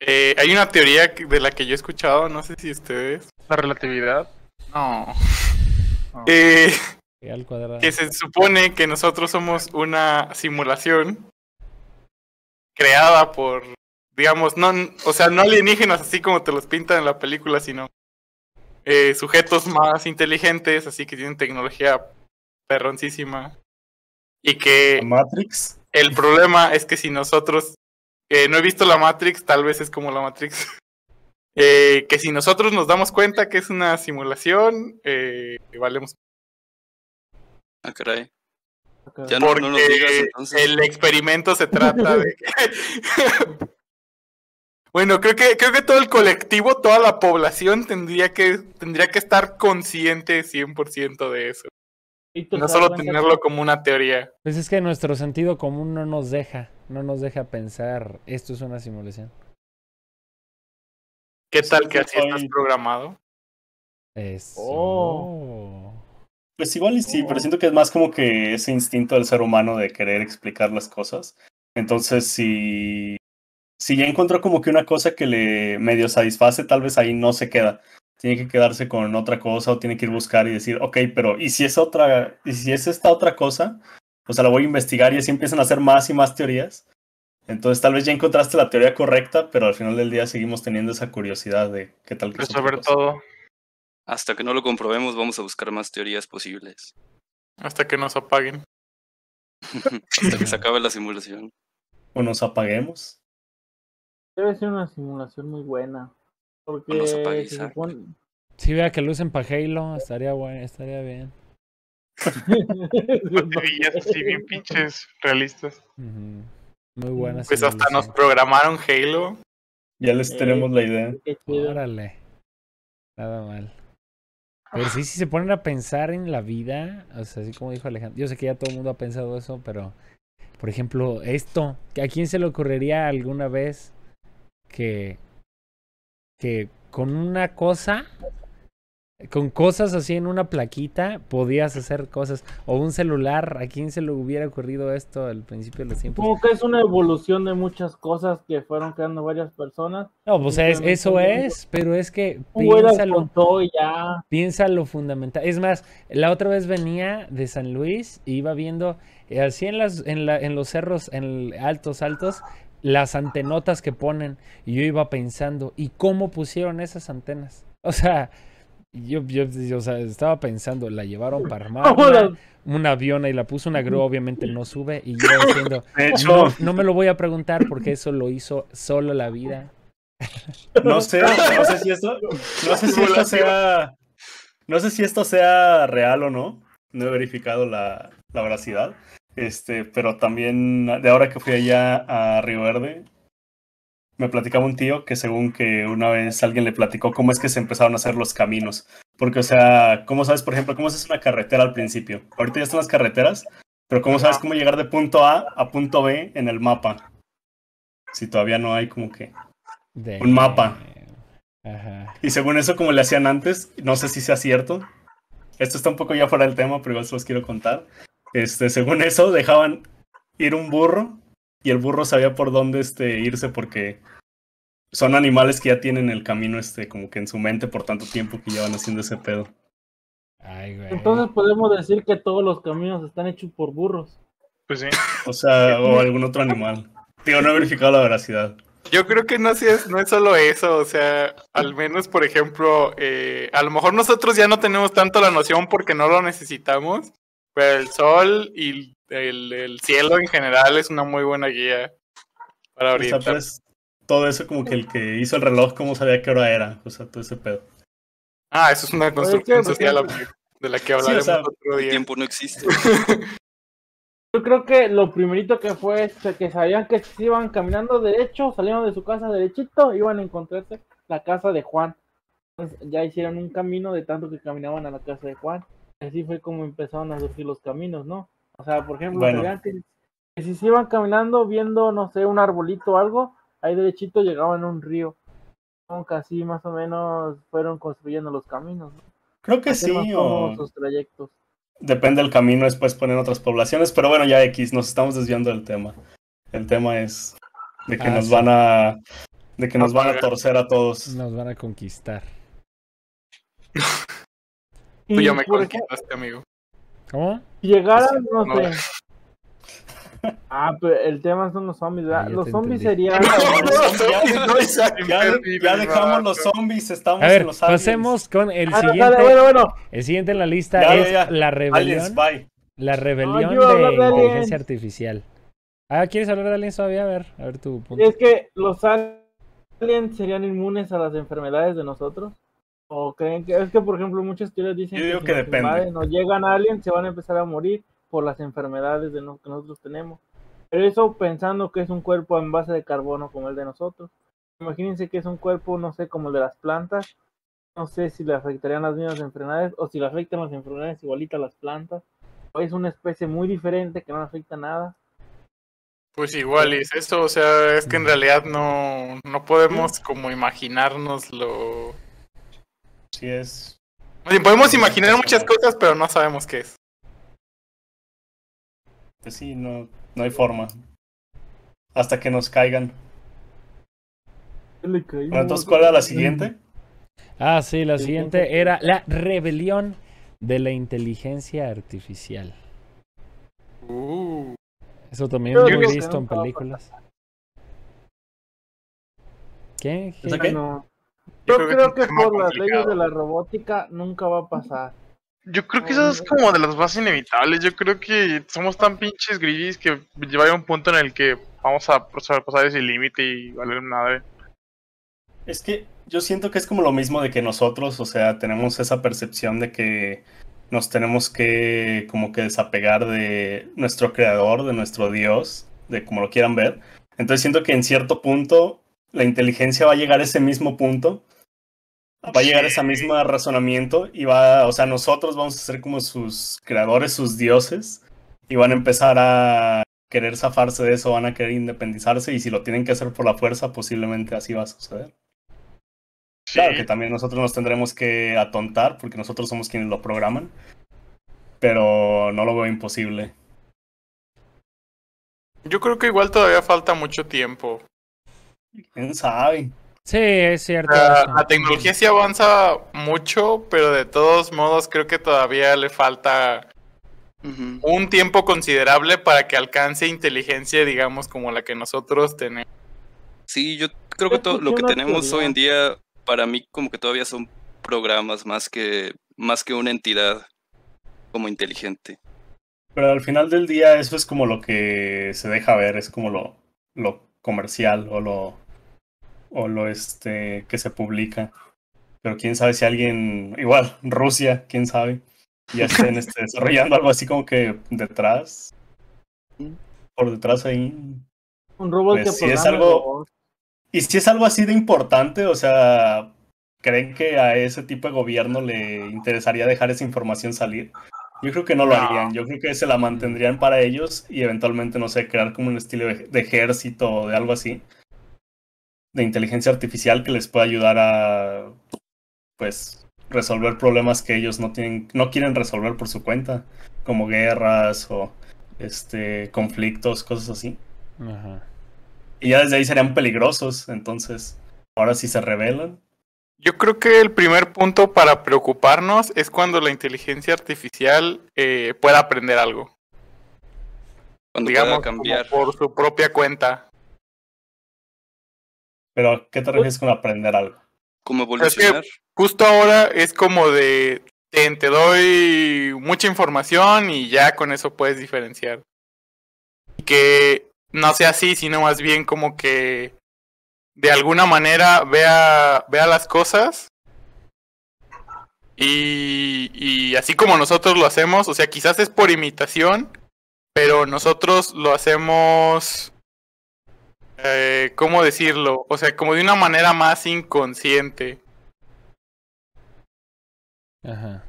eh, hay una teoría de la que yo he escuchado, no sé si ustedes. La relatividad. No. No. Eh, Y al cuadrado. que se supone que nosotros somos una simulación creada por, digamos, no, o sea, no alienígenas así como te los pintan en la película, sino eh, sujetos más inteligentes, así que tienen tecnología perroncísima. Y que Matrix. el problema es que si nosotros, eh, no he visto la Matrix, tal vez es como la Matrix, eh, que si nosotros nos damos cuenta que es una simulación, eh, valemos Ah, caray. Ya no, Porque no nos digas entonces. el experimento se trata de que... bueno, creo que, creo que todo el colectivo, toda la población tendría que, tendría que estar consciente 100% de eso. No solo tenerlo como una teoría. Pues es que nuestro sentido común no nos deja, no nos deja pensar, esto es una simulación. ¿Qué Sí, tal que así estás programado? Eso. Oh. Pues igual y sí, pero siento que es más como que ese instinto del ser humano de querer explicar las cosas. Entonces, si, si ya encontró como que una cosa que le medio satisface, tal vez ahí no se queda. Tiene que quedarse con otra cosa o tiene que ir a buscar y decir, ok, pero ¿y si es otra, y si es esta otra cosa? O sea, la voy a investigar y así empiezan a hacer más y más teorías. Entonces tal vez ya encontraste la teoría correcta, pero al final del día seguimos teniendo esa curiosidad de qué tal que Pero es otra sobre cosa. todo, Hasta que no lo comprobemos, vamos a buscar más teorías posibles. Hasta que nos apaguen. Hasta que se acabe la simulación. O nos apaguemos. Debe ser una simulación muy buena. Porque nos se supone- Si vea que lucen para Halo, estaría bueno, estaría bien. así bien pinches realistas. Muy buena. Pues hasta nos programaron Halo. Ya les Eh, tenemos la idea. Qué chido. Órale. Nada mal. Pero sí, si se ponen a pensar en la vida, o sea, así como dijo Alejandro, yo sé que ya todo el mundo ha pensado eso, pero, por ejemplo, esto, ¿a quién se le ocurriría alguna vez que, que con una cosa, con cosas así en una plaquita, podías hacer cosas? O un celular, ¿a quién se le hubiera ocurrido esto al principio de los tiempos? Como que es una evolución de muchas cosas que fueron creando varias personas. No, pues es- eso es, pero es que piénsalo. ya. Piensa lo fundamental. Es más, la otra vez venía de San Luis y iba viendo eh, así en, las, en, la, en los cerros en altos, altos, las antenotas que ponen. Y yo iba pensando, ¿y cómo pusieron esas antenas? O sea, yo, yo, yo, o sea, estaba pensando, la llevaron para armar ¿Cómo las- un avión y la puso una grúa, obviamente no sube. Y yo diciendo, no, no me lo voy a preguntar porque eso lo hizo solo la vida. no sé, no sé si esto, no sé si esto sea, no sé si esto sea real o no. No he verificado la, la veracidad. Este, pero también de ahora que fui allá a Río Verde, me platicaba un tío que según que una vez alguien le platicó cómo es que se empezaron a hacer los caminos. Porque, o sea, ¿cómo sabes, por ejemplo, cómo se hace una carretera al principio? Ahorita ya están las carreteras, pero ¿cómo sabes cómo llegar de punto A a punto B en el mapa? Si todavía no hay como que... De- Un mapa. Ajá. Y según eso, como le hacían antes, no sé si sea cierto. Esto está un poco ya fuera del tema, pero igual se los quiero contar. Este, según eso, dejaban ir un burro y el burro sabía por dónde este, irse porque son animales que ya tienen el camino este, como que en su mente por tanto tiempo que llevan haciendo ese pedo. Ay, güey. Entonces podemos decir que todos los caminos están hechos por burros. Pues sí. O sea, o algún otro animal. Digo, no he verificado la veracidad. Yo creo que no, sí es, no es solo eso, o sea, al menos, por ejemplo, eh, a lo mejor nosotros ya no tenemos tanto la noción porque no lo necesitamos, pero el sol y el, el cielo en general es una muy buena guía para O sea, orientar. pero es todo eso como que el que hizo el reloj, cómo sabía qué hora era. O sea, todo ese pedo. Ah, eso es una construcción social de la que Sí, o hablaremos sea, otro El día. tiempo no existe. Yo creo que lo primerito que fue es que sabían que si iban caminando derecho, salieron de su casa derechito, iban a encontrarse la casa de Juan. Entonces ya hicieron un camino de tanto que caminaban a la casa de Juan. Así fue como empezaron a surgir los caminos, ¿no? O sea, por ejemplo, Bueno. que, que si se iban caminando viendo, no sé, un arbolito o algo, ahí derechito llegaban a un río. Como que así más o menos fueron construyendo los caminos, ¿no? Creo que Hacer sí, o sus trayectos. depende del camino, después ponen otras poblaciones, pero bueno, ya X, nos estamos desviando del tema. El tema es de que Ah, nos sí. van a de que nos van a torcer a todos. Nos van a conquistar. Tú Y, ya me conquistaste, amigo. ¿Cómo? Si llegaran, no No. sé. Ah, pero el tema son los zombies, ¿verdad? Ya los zombies entendí. serían. Ya, No, Isaac, ya- imperdible, ya dejamos vato. los zombies, estamos A en ver, los aliens. pasemos con el Ah, siguiente. dale, bueno, bueno. El siguiente en la lista Ya, ya, es ya. la rebelión. Aliens, bye. La rebelión de aliens. inteligencia artificial. Ah, ¿quieres hablar de aliens todavía? A ver, a ver tu punto. Es que los aliens serían inmunes a las enfermedades de nosotros. O creen que es que, por ejemplo, muchas teorías dicen Yo digo si que nos depende. invaden o llegan aliens, se van a empezar a morir por las enfermedades de no- que nosotros tenemos. Pero eso pensando que es un cuerpo en base de carbono como el de nosotros. Imagínense que es un cuerpo, no sé, como el de las plantas. No sé si le afectarían las mismas enfermedades o si le afectan las enfermedades igualitas a las plantas. O es una especie muy diferente que no le afecta nada. Pues igual es eso, o sea, es que en realidad no, no podemos como imaginárnoslo. Sí es. Sí, podemos imaginar muchas cosas, pero no sabemos qué es. Pues sí, no, no hay forma. Hasta que nos caigan. Le. Bueno, entonces, ¿cuál era la siguiente? Ah, sí, la siguiente era la rebelión de la inteligencia artificial. Uh. Eso también lo he visto en películas. ¿Qué? ¿Qué? ¿Esa qué? No. Yo creo que por las leyes de la robótica nunca va a pasar. Yo creo que eso es como de las más inevitables. Yo creo que somos tan pinches grillis que lleva a un punto en el que vamos a sobrepasar ese límite y valer nada. Es que yo siento que es como lo mismo de que nosotros, o sea, tenemos esa percepción de que nos tenemos que como que desapegar de nuestro creador, de nuestro Dios, de como lo quieran ver. Entonces siento que en cierto punto la inteligencia va a llegar a ese mismo punto, va a llegar a ese mismo razonamiento y va, o sea, nosotros vamos a ser como sus creadores, sus dioses, y van a empezar a querer zafarse de eso, van a querer independizarse y si lo tienen que hacer por la fuerza, posiblemente así va a suceder. Claro que también nosotros nos tendremos que atontar porque nosotros somos quienes lo programan, pero no lo veo imposible. Yo creo que igual todavía falta mucho tiempo. ¿Quién sabe? Sí, es cierto. La tecnología sí avanza mucho, pero de todos modos creo que todavía le falta un tiempo considerable para que alcance inteligencia, digamos, como la que nosotros tenemos. Sí, yo creo que todo lo que tenemos hoy en día, para mí, como que todavía son programas más que, más que una entidad como inteligente. Pero al final del día eso es como lo que se deja ver, es como lo, lo comercial o lo, o lo este, que se publica. Pero quién sabe si alguien, igual, Rusia, quién sabe, ya estén este, desarrollando algo así como que detrás, por detrás ahí. Un robot Pues que sí, es algo-. Y si es algo así de importante, o sea, ¿creen que a ese tipo de gobierno le interesaría dejar esa información salir? Yo creo que no lo harían, yo creo que se la mantendrían para ellos y eventualmente, no sé, crear como un estilo de, de ejército o de algo así, de inteligencia artificial que les pueda ayudar a, pues, resolver problemas que ellos no tienen, no quieren resolver por su cuenta, como guerras o este conflictos, cosas así. Ajá. Y ya desde ahí serían peligrosos, entonces, ahora si se rebelan. Yo creo que el primer punto para preocuparnos es cuando la inteligencia artificial eh, pueda aprender algo. Cuando digamos, pueda cambiar. como por su propia cuenta. Pero, ¿qué te refieres con aprender algo? Cómo Es que- evolucionar. Justo ahora es como de, te, te doy mucha información y ya con eso puedes diferenciar. Que no sea así, sino más bien como que de alguna manera vea, vea las cosas. Y, y así como nosotros lo hacemos, o sea, quizás es por imitación, pero nosotros lo hacemos, eh, ¿cómo decirlo? O sea, como de una manera más inconsciente. Ajá.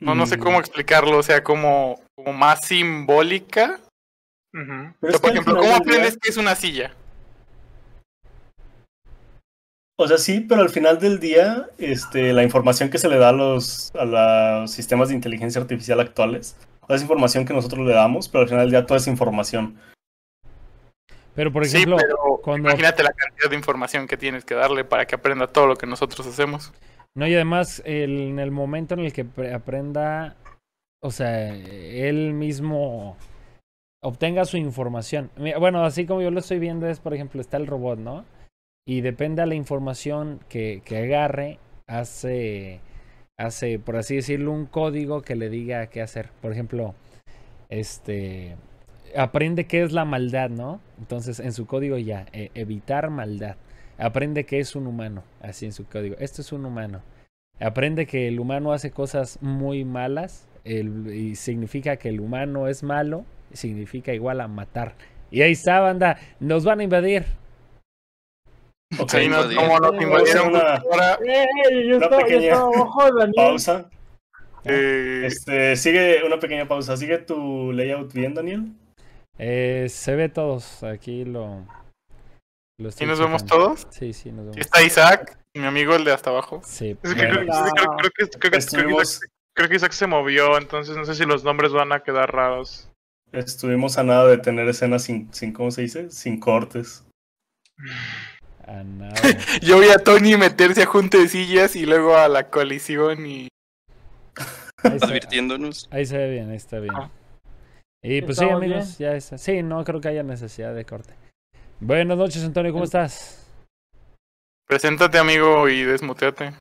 No, no sé Mm, cómo explicarlo, o sea, como, como más simbólica. Ujú. pero O es sea, por ejemplo, ¿cómo día- aprendes que es una silla? O sea, sí, pero al final del día, este, la información que se le da a los, a los sistemas de inteligencia artificial actuales, toda esa información que nosotros le damos, pero al final del día toda esa información. Pero por sí, ejemplo, pero cuando imagínate la cantidad de información que tienes que darle para que aprenda todo lo que nosotros hacemos. No, y además, el- en el momento en el que pre- aprenda, o sea, él mismo obtenga su información. Bueno, así como yo lo estoy viendo es, por ejemplo, está el robot, ¿no? Y depende de la información que, que agarre, hace, hace, por así decirlo, un código que le diga qué hacer. Por ejemplo, este, aprende qué es la maldad, ¿no? Entonces, en su código ya, e- evitar maldad. Aprende que es un humano, así en su código. Esto es un humano. Aprende que el humano hace cosas muy malas el- y significa que el humano es malo, significa igual a matar. Y ahí está, banda, nos van a invadir. Ok, Sí, no, como nos invadieron una- ahora, ¡Eh! Yo Una estaba, yo pequeña estaba abajo de Daniel. pausa. eh, Este, sigue una pequeña pausa. ¿Sigue tu layout bien, Daniel? Eh, se ve todos, aquí lo... lo ¿sí estoy nos vemos todos? Sí, sí, nos vemos. ¿Sí está Isaac? Mi amigo el de hasta abajo. Sí. Creo, que, creo que- creo que Estuvimos, Isaac, creo que Isaac se movió, entonces no sé si los nombres van a quedar raros. estuvimos a nada de tener escenas sin, sin, ¿cómo se dice? Sin cortes. a nada. Yo vi a Tony meterse a junta de sillas y luego a la colisión y... Ahí se, Advirtiéndonos. ahí se ve bien, ahí está bien. Ah. Y pues sí, ¿Estamos amigos, ya está. Sí, no creo que haya necesidad de corte. Buenas noches, Antonio, ¿cómo estás? Preséntate, amigo, y desmuteate.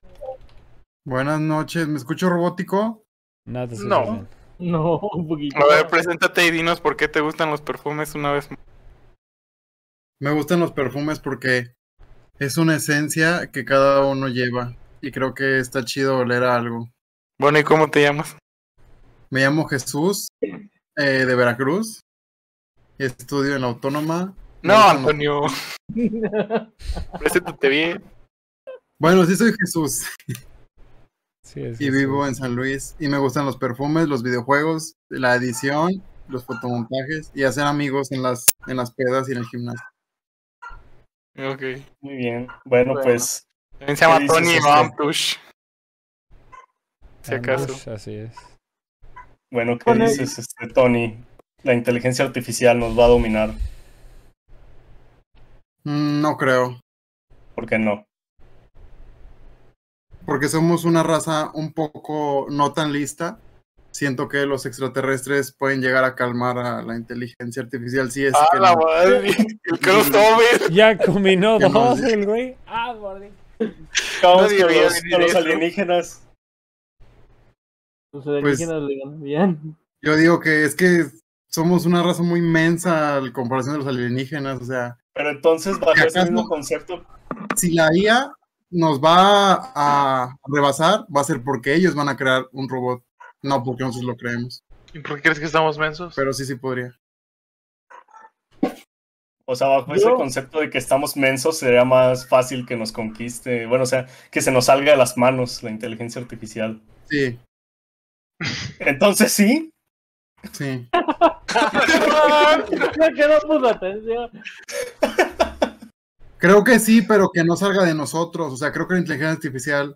Buenas noches, ¿me escucho robótico? No, te No. bien. No, un poquito. A ver, preséntate y dinos por qué te gustan los perfumes una vez más. Me gustan los perfumes porque es una esencia que cada uno lleva y creo que está chido oler a algo. Bueno, ¿y cómo te llamas? Me llamo Jesús, eh, de Veracruz, estudio en la Autónoma. No, Antonio. Preséntate bien. Bueno, sí soy Jesús Sí, es y vivo en San Luis y me gustan los perfumes, los videojuegos, la edición, los fotomontajes y hacer amigos en las, en las pedas y en el gimnasio. Ok. Muy bien. Bueno, Bueno. pues También se llama ¿Qué dices, Tony? Mamtush. Si acaso. Ambush, Así es. Bueno, ¿qué dices, este, Tony? La inteligencia artificial nos va a dominar. Mm, No creo, ¿Por qué no? porque somos una raza un poco no tan lista. Siento que los extraterrestres pueden llegar a calmar a la inteligencia artificial si es ¡Ah, que la no- madre! El crossover. Ya combinó dos el güey. Ah, por Dios. Vamos Nadie con los, con los eso. alienígenas. Los alienígenas le ganan bien. Yo digo que es que somos una raza muy inmensa en comparación de los alienígenas. O sea, Pero entonces, bajo ese ¿Acaso? mismo concepto, si la IA nos va a rebasar, va a ser porque ellos van a crear un robot, no porque nosotros lo creemos. ¿Y por qué crees que estamos mensos? Pero sí, sí podría. o sea, bajo ese concepto de que estamos mensos, sería más fácil que nos conquiste. Bueno, o sea, que se nos salga de las manos la inteligencia artificial. Sí, Entonces, sí. sí. No atención. Creo que sí, pero que no salga de nosotros. O sea, creo que la inteligencia artificial,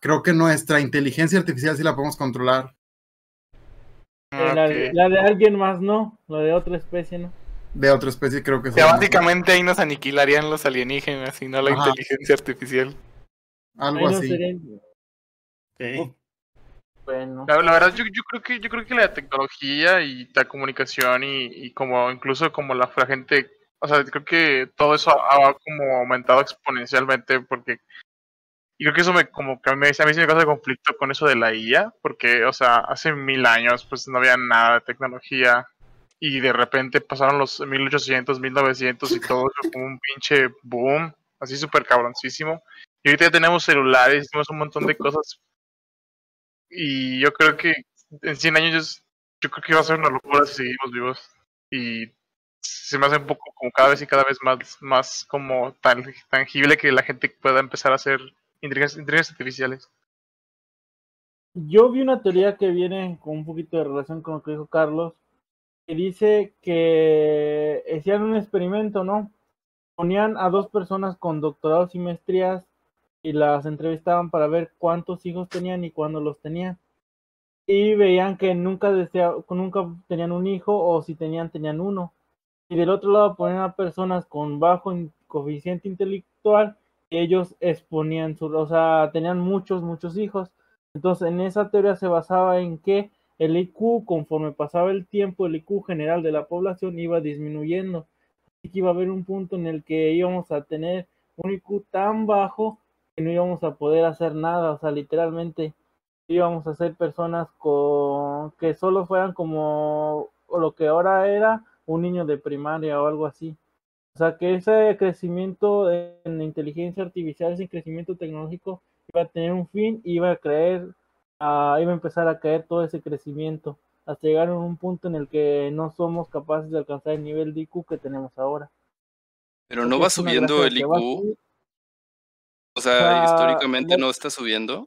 creo que nuestra inteligencia artificial sí la podemos controlar. Eh, La, Ok. la de alguien más no, la de otra especie no. De otra especie creo que O sea, sí. básicamente ahí nos aniquilarían los alienígenas y no la Ajá. inteligencia artificial. Algo no así. Bueno. La, verdad, yo, yo creo que yo creo que la tecnología y la comunicación y, como incluso como la, la gente, o sea, creo que todo eso ha, como aumentado exponencialmente porque y creo que eso me como que a mí, a mí sí me causa conflicto con eso de la IA, porque, o sea, hace mil años pues no había nada de tecnología y de repente pasaron los 1800, 1900 y todo como un pinche boom, así súper cabroncísimo. Y ahorita ya tenemos celulares, tenemos un montón de cosas y yo creo que en 100 años yo creo que va a ser una locura si seguimos vivos. Y se me hace un poco como cada vez y cada vez más, más como tan tangible que la gente pueda empezar a hacer inteligencias, artificiales. Yo vi una teoría que viene con un poquito de relación con lo que dijo Carlos, que dice que hacían un experimento, ¿no? Ponían a dos personas con doctorados y maestrías y las entrevistaban para ver cuántos hijos tenían y cuándo los tenían. Y veían que nunca, desea- nunca tenían un hijo o si tenían, tenían uno. Y del otro lado ponían a personas con bajo coeficiente intelectual y ellos exponían su, o sea, tenían muchos, muchos hijos. Entonces, en esa teoría se basaba en que el IQ, conforme pasaba el tiempo, el IQ general de la población iba disminuyendo. Así que iba a haber un punto en el que íbamos a tener un IQ tan bajo que no íbamos a poder hacer nada, o sea, literalmente íbamos a ser personas con que solo fueran como lo que ahora era un niño de primaria o algo así. O sea, que ese crecimiento en inteligencia artificial, ese crecimiento tecnológico iba a tener un fin, iba a creer, ah, iba a empezar a caer todo ese crecimiento hasta llegar a un punto en el que no somos capaces de alcanzar el nivel de IQ que tenemos ahora. Pero Porque no va subiendo el IQ. O sea, sea, históricamente no- está subiendo.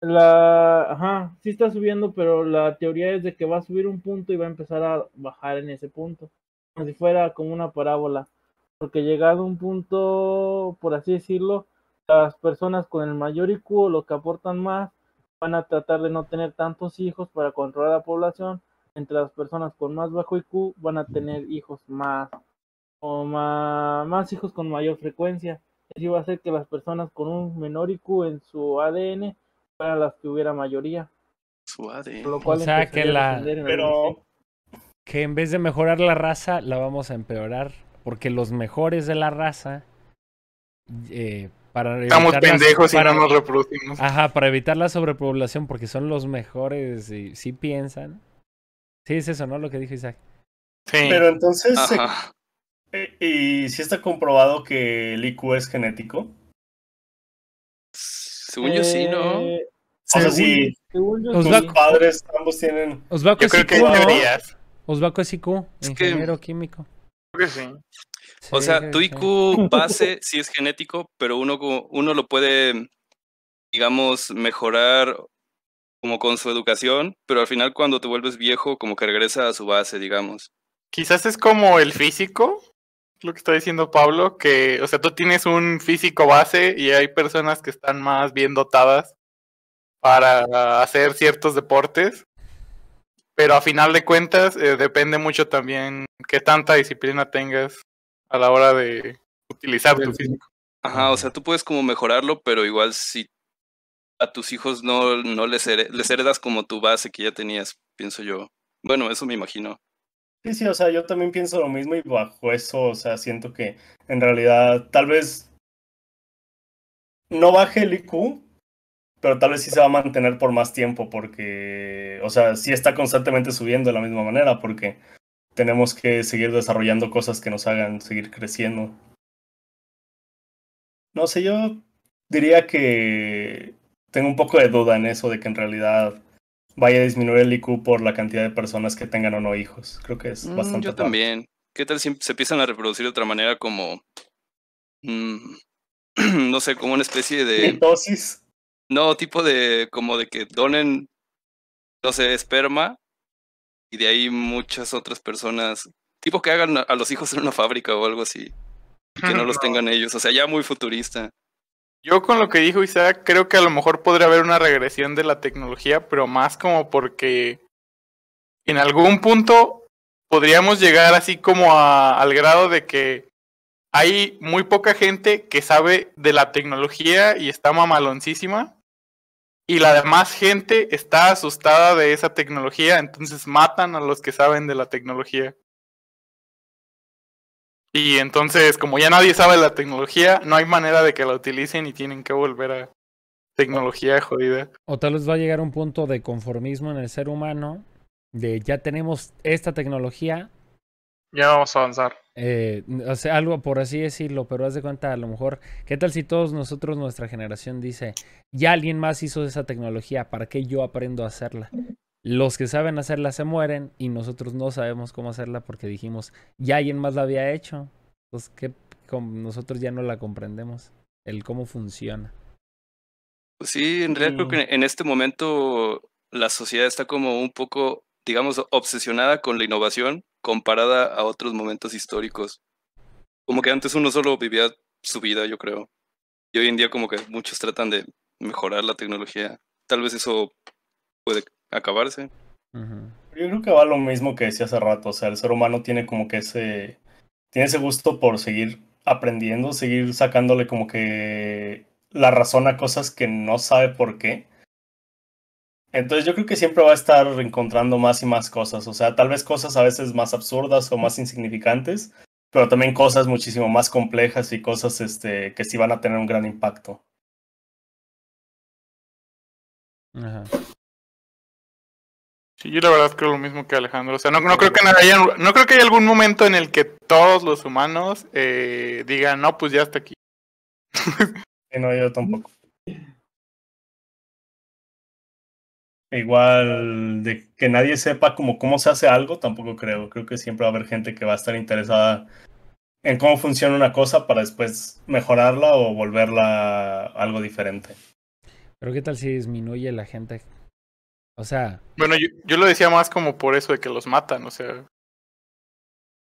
La, ajá, sí está subiendo, pero la teoría es de que va a subir un punto y va a empezar a bajar en ese punto, como si fuera como una parábola, porque llegado a un punto, por así decirlo, las personas con el mayor IQ los que aportan más van a tratar de no tener tantos hijos para controlar la población. Entre las personas con más bajo IQ van a tener hijos más o más, más hijos con mayor frecuencia. Así va a hacer que las personas con un menor IQ en su ADN fueran las que hubiera mayoría. Su ADN. Por lo cual O sea, que la- Pero Que en vez de mejorar la raza, la vamos a empeorar. Porque los mejores de la raza. eh, para Estamos la- pendejos y para- no nos reproducimos. Ajá, para evitar la sobrepoblación, porque son los mejores y sí piensan. Sí, es eso, ¿no? Lo que dijo Isaac. Sí. Pero entonces, se- eh, ¿y si está comprobado que el IQ es genético? Según yo sí, ¿no? Eh, O sea, si tus padres ambos tienen... Osvaldo Yo es creo que IQ, ¿no? deberías. Osvaldo es IQ, Es que- ingeniero químico. Creo que sí. O sea, tu sí. IQ base sí es genético, pero uno, uno lo puede, digamos, mejorar como con su educación, pero al final cuando te vuelves viejo, como que regresa a su base, digamos. Quizás es como el físico, lo que está diciendo Pablo, que, o sea, tú tienes un físico base y hay personas que están más bien dotadas para hacer ciertos deportes, pero a final de cuentas eh, depende mucho también qué tanta disciplina tengas a la hora de utilizar tu físico. Ajá, o sea, tú puedes como mejorarlo, pero igual si a tus hijos no, no les, here- les heredas como tu base que ya tenías, pienso yo. Bueno, eso me imagino. Sí, sí, o sea, yo también pienso lo mismo y bajo eso, o sea, siento que en realidad tal vez no baje el IQ, pero tal vez sí se va a mantener por más tiempo porque, o sea, sí está constantemente subiendo de la misma manera porque tenemos que seguir desarrollando cosas que nos hagan seguir creciendo. No sé, yo diría que tengo un poco de duda en eso de que en realidad vaya a disminuir el IQ por la cantidad de personas que tengan o no hijos. Creo que es Mm, bastante. yo también. ¿Qué tal si se empiezan a reproducir de otra manera como, mm, no sé, como una especie de... Mitosis. No, tipo de, como de que donen, no sé, esperma y de ahí muchas otras personas, tipo que hagan a, los hijos en una fábrica o algo así, que no los tengan ellos, o sea, ya muy futurista. Yo con lo que dijo Isaac, creo que a lo mejor podría haber una regresión de la tecnología, pero más como porque en algún punto podríamos llegar así como a- al grado de que hay muy poca gente que sabe de la tecnología y está mamaloncísima. Y la demás gente está asustada de esa tecnología, entonces matan a los que saben de la tecnología. Y entonces, como ya nadie sabe la tecnología, no hay manera de que la utilicen y tienen que volver a tecnología jodida. O tal vez va a llegar un punto de conformismo en el ser humano, de ya tenemos esta tecnología, Ya vamos a avanzar. eh, o sea, algo por así decirlo, pero haz de cuenta, a lo mejor, ¿qué tal si todos nosotros, nuestra generación dice, ya alguien más hizo esa tecnología, ¿para qué yo aprendo a hacerla? Los que saben hacerla se mueren y nosotros no sabemos cómo hacerla porque dijimos, ya alguien más la había hecho. Entonces, ¿qué, nosotros ya no la comprendemos, el cómo funciona. Pues sí, en realidad creo que en este momento la sociedad está como un poco, digamos, obsesionada con la innovación comparada a otros momentos históricos. Como que antes uno solo vivía su vida, yo creo. Y hoy en día como que muchos tratan de mejorar la tecnología. Tal vez eso puede acabarse. Yo creo que va lo mismo que decía hace rato. O sea, el ser humano tiene como que ese. Tiene ese gusto por seguir aprendiendo, seguir sacándole como que la razón a cosas que no sabe por qué. Entonces yo creo que siempre va a estar encontrando más y más cosas. O sea, tal vez cosas a veces más absurdas o más insignificantes, pero también cosas muchísimo más complejas y cosas este, que sí van a tener un gran impacto. Ajá. Sí, yo la verdad creo lo mismo que Alejandro. O sea, no, no creo que haya, no creo que haya algún momento en el que todos los humanos eh, digan, no, pues ya está aquí. Y no, yo tampoco. Igual de que nadie sepa como cómo se hace algo, tampoco creo. Creo que siempre va a haber gente que va a estar interesada en cómo funciona una cosa para después mejorarla o volverla algo diferente. Pero ¿qué tal si disminuye la gente? O sea, Bueno, yo, yo lo decía más como por eso de que los matan, o sea.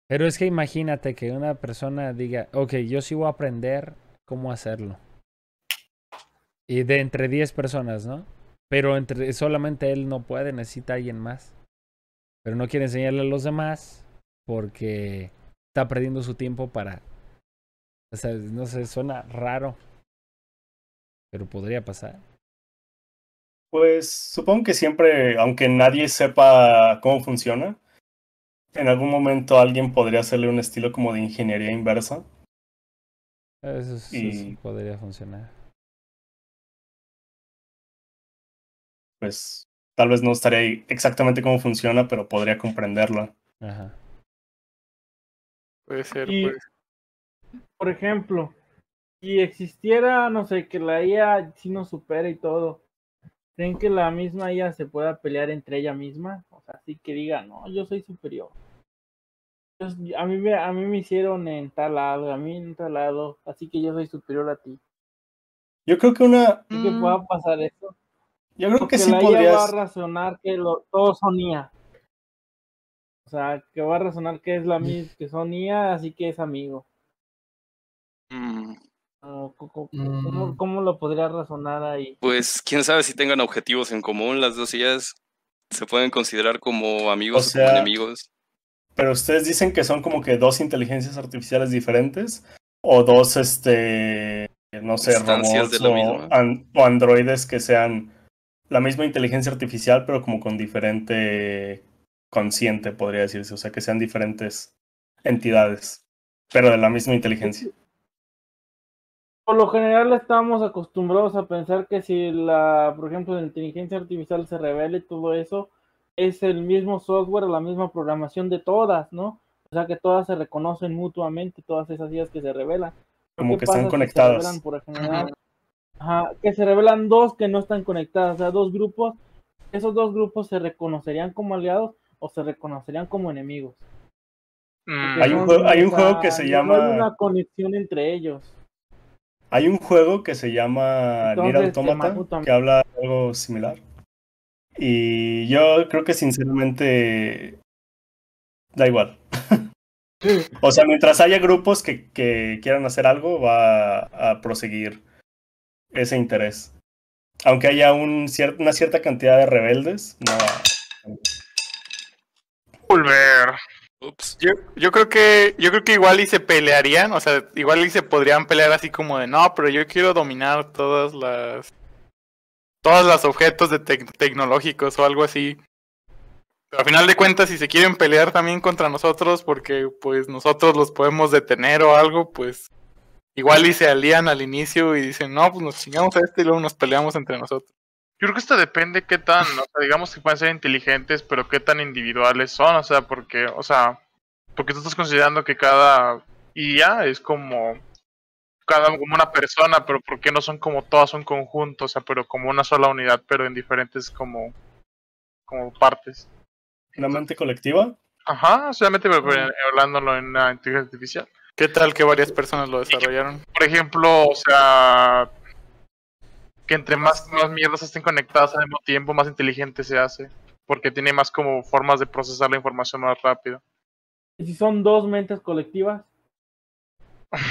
pero es que imagínate que una persona diga, ok, yo sí voy a aprender cómo hacerlo. Y de entre 10 personas, ¿no? Pero entre solamente él no puede, necesita alguien más. Pero no quiere enseñarle a los demás porque está perdiendo su tiempo para... O sea, no sé, suena raro. Pero podría pasar. Pues supongo que siempre, aunque nadie sepa cómo funciona, en algún momento alguien podría hacerle un estilo como de ingeniería inversa. Eso sí, Y- sí podría funcionar. Pues tal vez no estaría ahí exactamente cómo funciona, pero podría comprenderla. Ajá. Puede ser, Y- puede ser. Por ejemplo, si existiera, no sé, que la IA sí nos supera y todo, ¿creen que la misma IA se pueda pelear entre ella misma? O sea, así que diga, no, yo soy superior. Yo- a, mí me, a mí me hicieron en tal lado, a mí en tal lado, así que yo soy superior a ti. Yo creo que una, ¿Creen que Mm. pueda pasar eso? yo creo Porque que sí la IA va a podrías, razonar que lo, todos son IA. O sea, que va a razonar que es la misma, que son IA, así que es amigo. Mm, O co- co- ¿Cómo, Mm. cómo lo podría razonar ahí? Pues quién sabe si tengan objetivos en común. Las dos sillas se pueden considerar como amigos o, sea, como enemigos. pero ustedes dicen que son como que dos inteligencias artificiales diferentes o dos, este, no sé, Instancias robots de la o, misma. an- o androides que sean la misma inteligencia artificial, pero como con diferente consciente, podría decirse, o sea, que sean diferentes entidades, pero de la misma inteligencia. Por lo general estamos acostumbrados a pensar que si la, por ejemplo, la inteligencia artificial se revela y todo eso, es el mismo software, la misma programación de todas, ¿no? O sea que todas se reconocen mutuamente, todas esas ideas que se revelan. Como ¿qué que están pasa si se conectadas. revelan por lo general? Ajá, que se revelan dos que no están conectadas, o sea, dos grupos, esos dos grupos se reconocerían como aliados o se reconocerían como enemigos. Mm, Hay un juego- hay un juego que se no llama- hay una conexión entre ellos. Hay un juego que se llama Nier Automata que habla de algo similar. Y yo creo que sinceramente da igual. O sea, mientras haya grupos que, que quieran hacer algo, va a proseguir ese interés. Aunque haya un cier- una cierta cantidad de rebeldes, no va- Volver. Yo, yo creo que yo creo que igual y se pelearían, o sea, igual y se podrían pelear así como de no, pero yo quiero dominar todas las todos los objetos de tec- tecnológicos o algo así. Pero a final de cuentas, si se quieren pelear también contra nosotros, porque pues nosotros los podemos detener o algo, pues igual y se alían al inicio y dicen, no, pues nos chingamos a este y luego nos peleamos entre nosotros. Yo creo que esto depende qué tan, o sea, digamos que pueden ser inteligentes, pero qué tan individuales son, o sea, porque, o sea, porque tú estás considerando que cada IA es como cada como una persona, pero ¿por qué no son como todas un conjunto, o sea, pero como una sola unidad, pero en diferentes como como partes? una mente colectiva. Ajá, solamente pero- pero hablándolo en una inteligencia artificial. ¿Qué tal que varias personas lo desarrollaron? Por ejemplo, o sea, que entre más, más mierdas estén conectadas al mismo tiempo, más inteligente se hace. Porque tiene más como formas de procesar la información más rápido. Y si son dos mentes colectivas,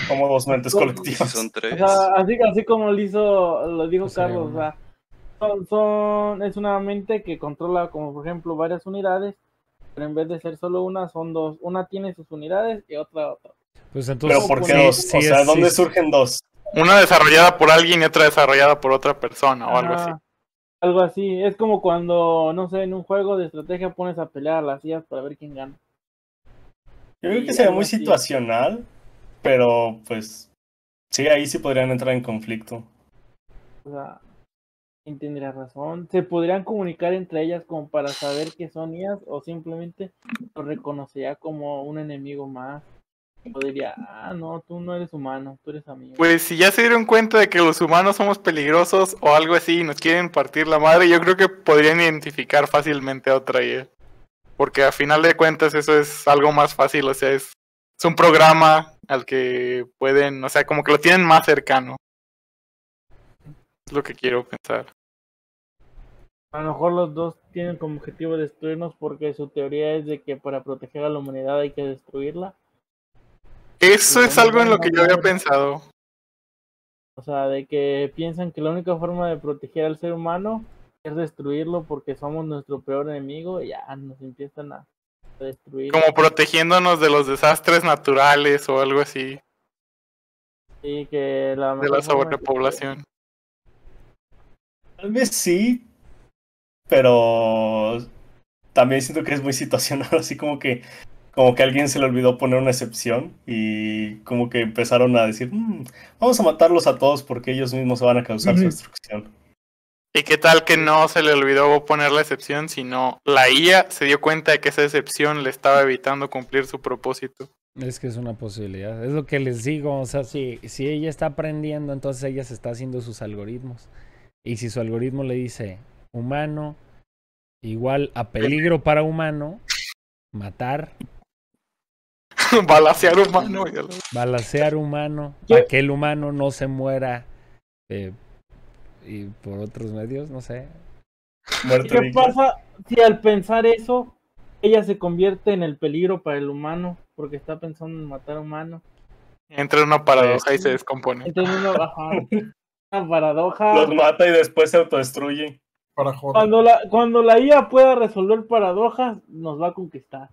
Como dos mentes colectivas. son o tres. sea, así, así como lo hizo, lo dijo Pues Carlos, o sea, son, son, es una mente que controla como por ejemplo varias unidades, pero en vez de ser solo una, son dos. Una tiene sus unidades y otra otra. Pues entonces. Pero ¿por qué dos? sí o sea, ¿dónde sí- surgen dos? Una desarrollada por alguien y otra desarrollada por otra persona o algo así. Algo así, es como cuando, no sé, en un juego de estrategia pones a pelear a las IAs para ver quién gana. Yo creo que sería muy así. situacional, pero pues sí, ahí sí podrían entrar en conflicto. O sea, ¿quién tendría razón? ¿Se podrían comunicar entre ellas como para saber que son IAs o simplemente lo reconocería como un enemigo más? Diría, ah, no, tú no eres humano, tú eres amigo. Pues si ya se dieron cuenta de que los humanos somos peligrosos o algo así y nos quieren partir la madre, yo creo que podrían identificar fácilmente a otra IA. Porque a final de cuentas eso es algo más fácil, o sea, es, es un programa al que pueden, o sea, como que lo tienen más cercano. Es lo que quiero pensar. A lo mejor los dos tienen como objetivo destruirnos porque su teoría es de que para proteger a la humanidad hay que destruirla. Eso es algo en lo que yo había pensado. O sea, de que piensan que la única forma de proteger al ser humano es destruirlo porque somos nuestro peor enemigo y ya nos empiezan a destruir. Como protegiéndonos de los desastres naturales o algo así, Y que la de la sobrepoblación. Tal vez sí, pero también siento que es muy situacional, así como que como que a alguien se le olvidó poner una excepción y como que empezaron a decir, "Mm, vamos a matarlos a todos porque ellos mismos se van a causar su destrucción. ¿Y qué tal que no se le olvidó poner la excepción, sino la IA se dio cuenta de que esa excepción le estaba evitando cumplir su propósito? Es que es una posibilidad. Es lo que les digo. O sea, si, si ella está aprendiendo, entonces ella se está haciendo sus algoritmos. Y si su algoritmo le dice humano igual a peligro para humano, matar, Balasear humano. balacear humano, para que el humano no se muera eh, y por otros medios, no sé. ¿Y Muerte qué pasa si al pensar eso ella se convierte en el peligro para el humano porque está pensando en matar humanos? Entra en una paradoja y se descompone. Entonces uno ajá, una paradoja. Los mata y después se autodestruye. Para joder. Cuando la, cuando la IA pueda resolver paradojas, nos va a conquistar.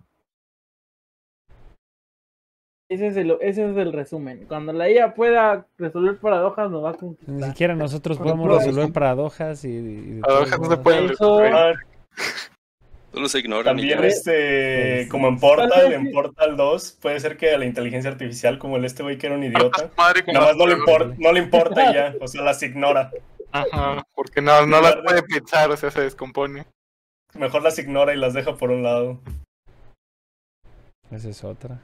Ese es el, ese es el resumen. Cuando la IA pueda resolver paradojas, nos va a Ni conquistar. siquiera nosotros podemos resolver paradojas y, Paradojas no se pueden Eso- resolver. Ah, Solo se ignoran También este, Pues, como en Tal Portal, en. Portal 2, puede ser que a la inteligencia artificial, como el este güey que era un idiota, Madre nada más no le, las impor- no le importa y ya, o sea, las ignora. Ajá, porque no, no las puede pensar, o sea, se descompone. Mejor las ignora y las deja por un lado. Esa es otra.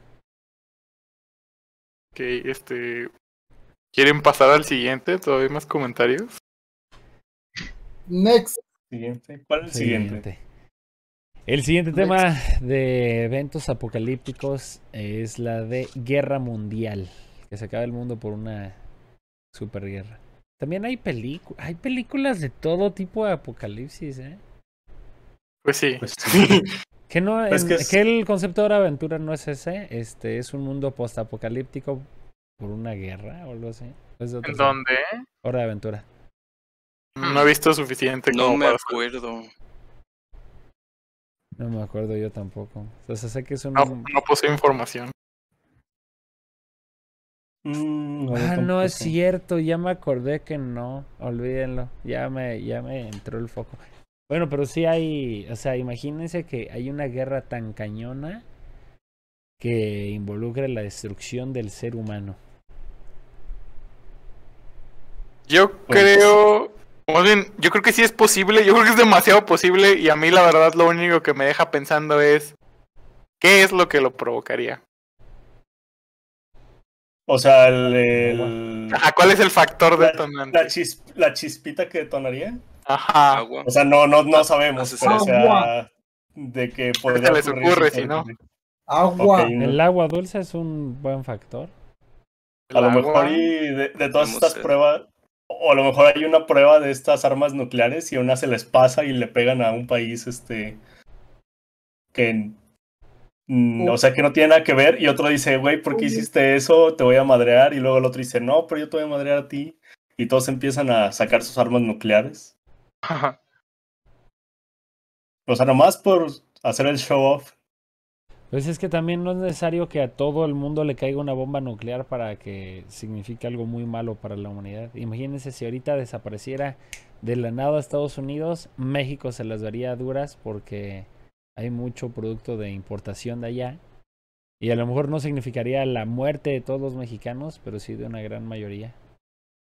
Ok, este. ¿Quieren pasar al siguiente? ¿Todavía hay más comentarios? Next. Siguiente. ¿Cuál es el siguiente? El siguiente tema de eventos apocalípticos es la de guerra mundial. Que se acaba el mundo por una superguerra. También hay películas, hay películas de todo tipo de apocalipsis, ¿eh? Pues sí. Pues sí. Que no, Pues en- que es- que el concepto de aventura no es ese, este es un mundo postapocalíptico por una guerra o algo así. ¿En dónde? Hora de aventura. No he visto suficiente No como me para... acuerdo. No me acuerdo yo tampoco. O sea, sé que es un No, no poseo información. Mm, Ah, no es cierto, ya me acordé que no, olvídenlo, ya me, ya me entró el foco. Bueno, pero sí hay, o sea, imagínense que hay una guerra tan cañona que involucra la destrucción del ser humano. Yo Pues- creo... Más bien, yo creo que sí es posible, yo creo que es demasiado posible y a mí la verdad lo único que me deja pensando es ¿qué es lo que lo provocaría? O sea, el, el- Ajá, ¿cuál es el factor La- detonante? la, chis- la chispita que detonaría. Ajá. Agua. O sea, no, no, no sabemos, pero o sea, de que podría les ocurre, sí si no? Agua. El agua dulce es un buen factor. A lo mejor y de, de todas estas pruebas, o a lo mejor hay una prueba de estas armas nucleares y una se les pasa y le pegan a un país este que mm, o sea que no tiene nada que ver y otro dice, güey, ¿por qué hiciste eso? Te voy a madrear y luego el otro dice, no, pero yo te voy a madrear a ti y todos empiezan a sacar sus armas nucleares. Ajá. O sea, nomás por hacer el show off. Pues es que también no es necesario que a todo el mundo le caiga una bomba nuclear para que signifique algo muy malo para la humanidad. Imagínense si ahorita desapareciera de la nada Estados Unidos, México se las daría duras porque hay mucho producto de importación de allá. Y a lo mejor no significaría la muerte de todos los mexicanos, pero sí de una gran mayoría.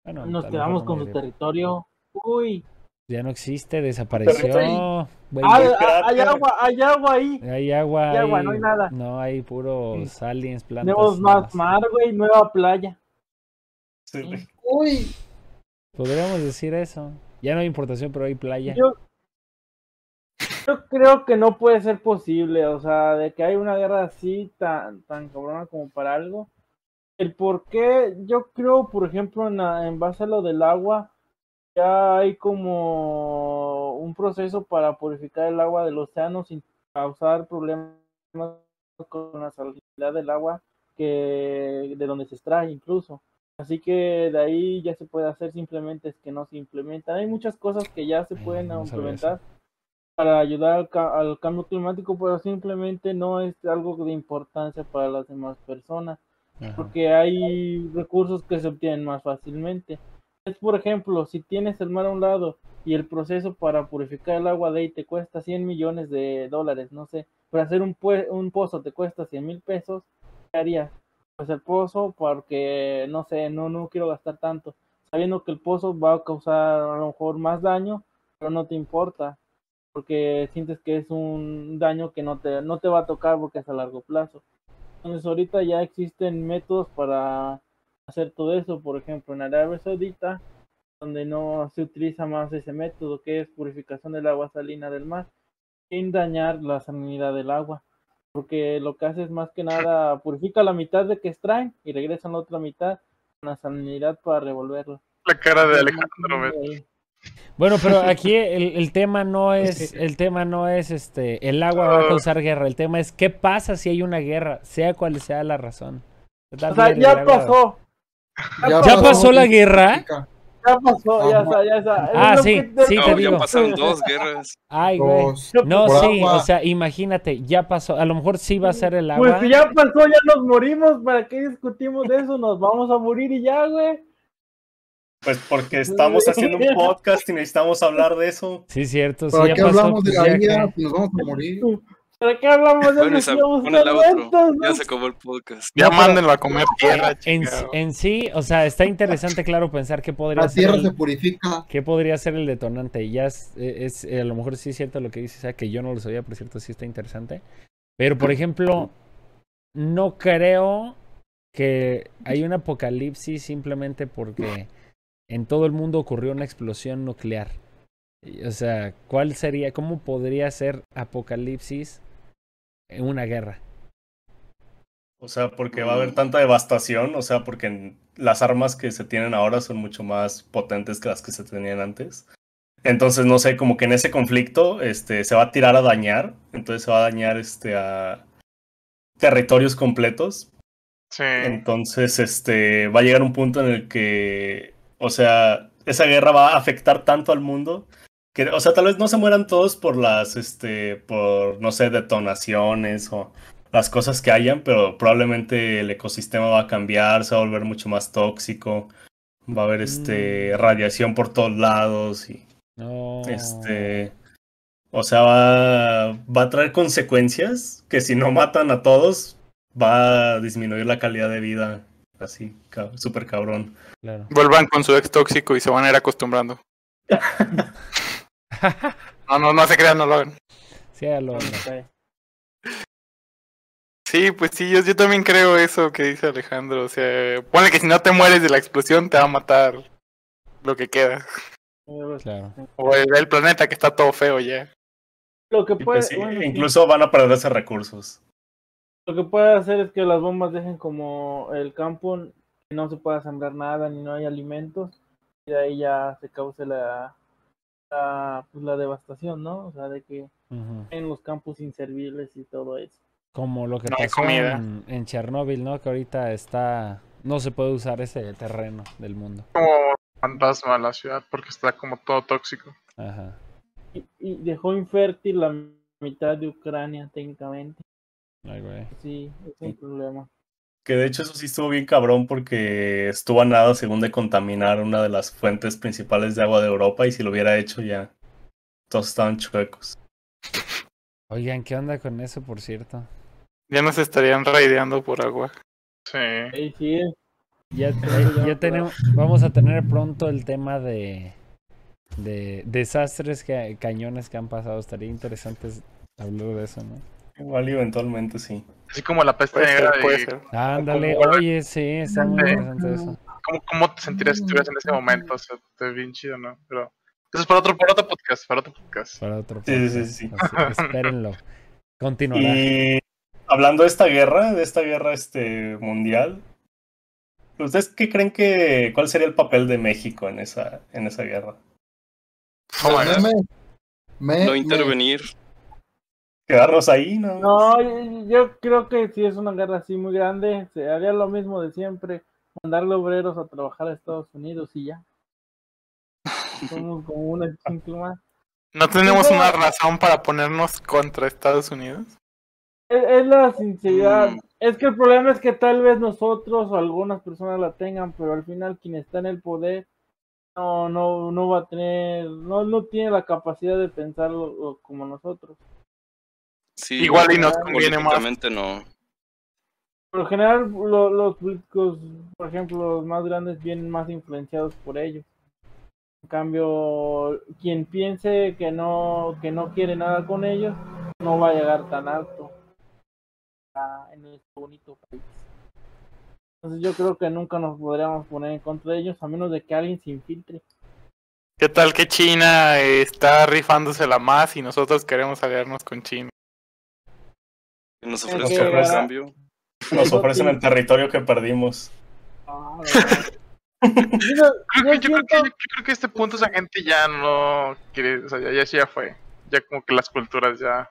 Bueno, a Nos quedamos con su territorio. Uy, Ya no existe, desapareció. güey. Ah, ah, hay agua, hay agua ahí. hay agua, hay agua, hay- no hay nada. No, hay puros aliens, plantas. Tenemos más mar, güey, nueva playa. Sí. Uy. Podríamos decir eso. Ya no hay importación, pero hay playa. Yo, yo creo que no puede ser posible, o sea, de que hay una guerra así tan, tan cabrona como para algo. El por qué, yo creo, por ejemplo, en, la- en base a lo del agua, ya hay como un proceso para purificar el agua del océano sin causar problemas con la salinidad del agua que de donde se extrae incluso. Así que de ahí ya se puede hacer, simplemente es que no se implementan. Hay muchas cosas que ya se Mm, pueden no implementar para ayudar al, ca- al cambio climático, pero simplemente no es algo de importancia para las demás personas Ajá. porque hay recursos que se obtienen más fácilmente. Es por ejemplo, si tienes el mar a un lado y el proceso para purificar el agua de ahí te cuesta 100 millones de dólares, no sé, para hacer un, un pozo te cuesta 100 mil pesos, ¿qué harías? Pues el pozo, porque no sé, no, no quiero gastar tanto, sabiendo que el pozo va a causar a lo mejor más daño, pero no te importa, porque sientes que es un daño que no te, no te va a tocar porque es a largo plazo. Entonces ahorita ya existen métodos para hacer todo eso, por ejemplo en Arabia Saudita, donde no se utiliza más ese método que es purificación del agua salina del mar, sin dañar la salinidad del agua, porque lo que hace es más que nada purifica la mitad de que extraen y regresan la otra mitad con la salinidad para revolverla. La cara de Alejandro. Bueno, pero aquí el, el tema no es, el tema no es este, el agua va a causar guerra, el tema es qué pasa si hay una guerra, sea cual sea la razón. O sea, ya pasó, ¿Ya pasó la guerra? ya pasó, ya está, ya está. Ah, Es sí, que te sí, digo. te No, digo. ya pasaron dos guerras. Ay, güey. No, Por sí, agua. o sea, imagínate, ya pasó, a lo mejor sí va a ser el agua. Pues si ya pasó, ya nos morimos. ¿Para qué discutimos de eso? Nos vamos a morir y ya, güey. Pues porque estamos haciendo un podcast y necesitamos hablar de eso. Sí, cierto, sí, ¿Para ya qué pasó, hablamos de pues, la ya vida? que- Si Nos vamos a morir. ¿Para qué hablamos de Bueno, eso? Ya se acabó el podcast. Ya No, mándenlo a comer tierra, En, en sí, o sea, está interesante, claro, pensar qué podría La ser tierra el- se purifica. ¿Qué podría ser el detonante? Y Ya es, es- a lo mejor sí es cierto lo que dices, o sea, que yo no lo sabía, por cierto, sí está interesante. Pero, por ejemplo, no creo que hay un apocalipsis simplemente porque en todo el mundo ocurrió una explosión nuclear. O sea, ¿cuál sería, cómo podría ser apocalipsis en una guerra? O sea, porque va a haber tanta devastación, o sea, porque las armas que se tienen ahora son mucho más potentes que las que se tenían antes. Entonces, no sé, como que en ese conflicto este, se va a tirar a dañar, entonces se va a dañar este, a territorios completos. Sí. Entonces, este, va a llegar un punto en el que, o sea, esa guerra va a afectar tanto al mundo que, o sea, tal vez no se mueran todos por las, este, por, no sé, detonaciones o las cosas que hayan, pero probablemente el ecosistema va a cambiar, se va a volver mucho más tóxico, va a haber, este, radiación por todos lados y, No. este, o sea, va, va a traer consecuencias que si no matan a todos, va a disminuir la calidad de vida. Así, súper cabrón. Claro. Vuelvan con su ex tóxico y se van a ir acostumbrando. No, no, no se crean, no lo hagan. sí, lo- Sí, pues sí, yo, yo también creo eso que dice Alejandro. O sea, ponle que si no te mueres de la explosión, te va a matar lo que queda. claro. O el, el planeta que está todo feo ya. Lo que puede, pues sí, bueno, sí. incluso van a perderse recursos. Lo que puede hacer es que las bombas dejen como el campo, que no se pueda sembrar nada ni no hay alimentos, y de ahí ya se cause la, la, pues, la devastación, ¿no? O sea, de que en los campos inservibles y todo eso. Como lo que No pasó en, en Chernóbil, ¿no? Que ahorita está... No se puede usar ese terreno del mundo. Como fantasma la ciudad porque está como todo tóxico. Ajá. Y, y dejó infértil la mitad de Ucrania técnicamente. Ay, güey. Sí, es un problema. Que de hecho eso sí estuvo bien cabrón porque estuvo a nada según de contaminar una de las fuentes principales de agua de Europa y si lo hubiera hecho ya todos estaban chuecos. Oigan, ¿qué onda con eso, por cierto? Ya nos estarían raideando por agua. Sí. Ya, ya- ya tenemos... Vamos a tener pronto el tema de... De desastres que, cañones que han pasado. Estaría interesante hablar de eso, ¿no? Igual y eventualmente sí. Así como la peste Puede negra ser, puede de ser. Ándale, como- oye, sí, está muy Sí. interesante eso. ¿cómo, cómo te sentirías si estuvieras en ese momento. O sea, te bien chido, ¿no? Pero eso es para otro, para otro podcast, para otro podcast. Para otro Sí, sí, sí. así, espérenlo. Continuará. Y hablando de esta guerra, de esta guerra este, mundial, ¿ustedes qué creen que, cuál sería el papel de México en esa, en esa guerra? Oh my God. Me- me- No me- intervenir. ¿Quedarnos ahí? No. No, yo- yo creo que si es una guerra así muy grande, se haría lo mismo de siempre. mandarle obreros a trabajar a Estados Unidos y ya. Somos como un ejemplo más. No tenemos una razón para ponernos contra Estados Unidos. Es, es la sinceridad. Mm. Es que el problema es que tal vez nosotros o algunas personas la tengan, pero al final quien está en el poder no, no, no va a tener, no, no tiene la capacidad de pensarlo como nosotros. Sí, Igual y nos conviene más. no. Por lo general, lo- los políticos, por ejemplo, los más grandes, vienen más influenciados por ellos. En cambio, quien piense que no, que no quiere nada con ellos, no va a llegar tan alto a- en este bonito país. Entonces yo creo que nunca nos podríamos poner en contra de ellos, a menos de que alguien se infiltre. ¿Qué tal que China está rifándosela más y nosotros queremos aliarnos con China? Nos Es ofrece que un ahora- cambio. Nos ofrecen el territorio que perdimos. Ah, Creo yo que, yo, creo que, siento- yo creo que a este punto esa gente ya no quiere, o sea, ya, ya, sí ya fue. Ya como que las culturas ya.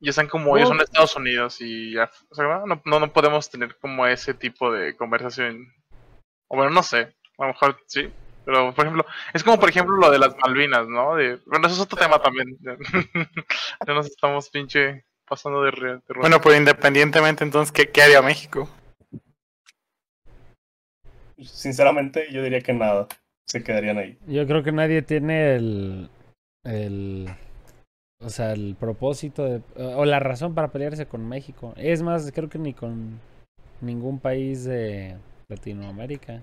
Ya están como ellos son Estados Unidos y ya. O sea, no, no, no podemos tener como ese tipo de conversación. O bueno, no sé. A lo mejor sí. Pero, por ejemplo, es como por ejemplo lo de las Malvinas, ¿no? De, bueno, eso es otro tema también. ya nos estamos pinche pasando de, re- de. Bueno, pero independientemente, entonces, ¿qué, qué haría México? Sinceramente, yo diría que nada. Se quedarían ahí. Yo creo que nadie tiene el, el, o sea, el propósito de, o la razón para pelearse con México. Es más, creo que ni con ningún país de Latinoamérica.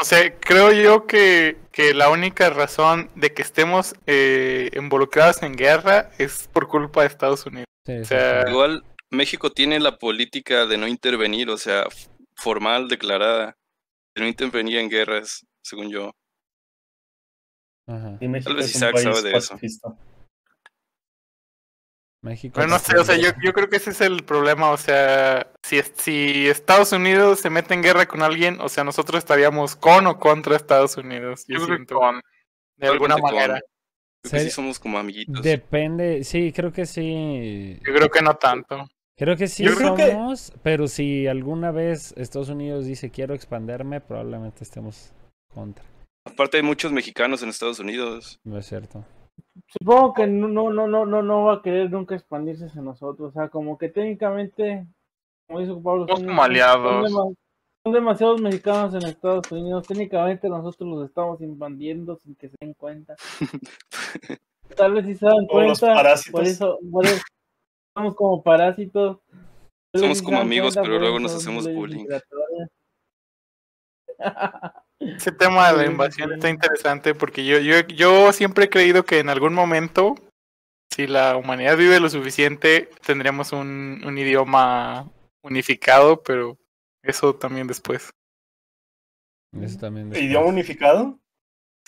O sea, creo yo que, que la única razón de que estemos eh, involucrados en guerra es por culpa de Estados Unidos. Sí, O sea, sí. Igual México tiene la política de no intervenir, o sea, formal, declarada, de no intervenir en guerras, según yo. Ajá. Y México vez Isaac sabe de eso. México. Pero no sé, o sea, yo, yo creo que ese es el problema, o sea, si, si Estados Unidos se mete en guerra con alguien, o sea, nosotros estaríamos con o contra Estados Unidos, yo, yo creo que siento, con. de alguna con- manera. Creo que sí somos como amiguitos. Depende, sí, creo que sí. Yo creo que no tanto. Creo que sí Yo creo que- somos, pero si alguna vez Estados Unidos dice quiero expanderme, probablemente estemos contra. Aparte hay muchos mexicanos en Estados Unidos. No es cierto. Supongo que no, no, no, no, no, no va a querer nunca expandirse hacia nosotros. O sea, como que técnicamente, como dice Pablo, Somos son- como aliados. Son demasiados mexicanos en Estados Unidos. Técnicamente nosotros los estamos invadiendo sin que se den cuenta. Tal vez si se dan cuenta, parásitos. por eso, por eso somos como parásitos. Somos como amigos, pero luego nos hacemos bullying. Ese tema de la invasión está interesante porque yo, yo, yo siempre he creído que en algún momento, si la humanidad vive lo suficiente, tendremos un, un idioma unificado, pero eso también después. Eso también. después. ¿Idioma unificado?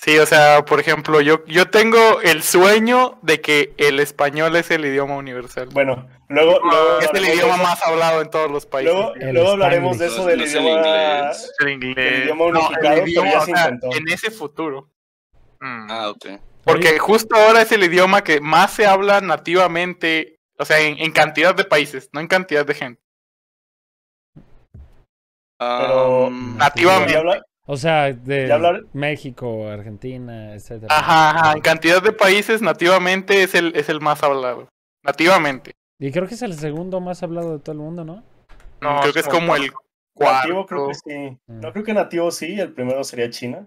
Sí, o sea, por ejemplo, yo, yo tengo el sueño de que el español es el idioma universal. Bueno, luego, luego es el idioma de más hablado en todos los países. Luego, luego hablaremos de eso del No idioma, inglés. El idioma No, unificado, pero ya se en ese futuro. Mm. Ah, ok. Porque justo ahora es el idioma que más se habla nativamente, o sea, en, en cantidad de países, no en cantidad de gente. Pero- Am, Nativamente. O sea, de hablar- México, Argentina, etcétera. Ajá, ajá, en cantidad de países nativamente es el, es el más hablado. Nativamente. Y creo que es el segundo más hablado de todo el mundo, ¿no? No, Creo que es como el Nativo cuarto. creo que sí. Mm. No creo que nativo sí, el primero sería China.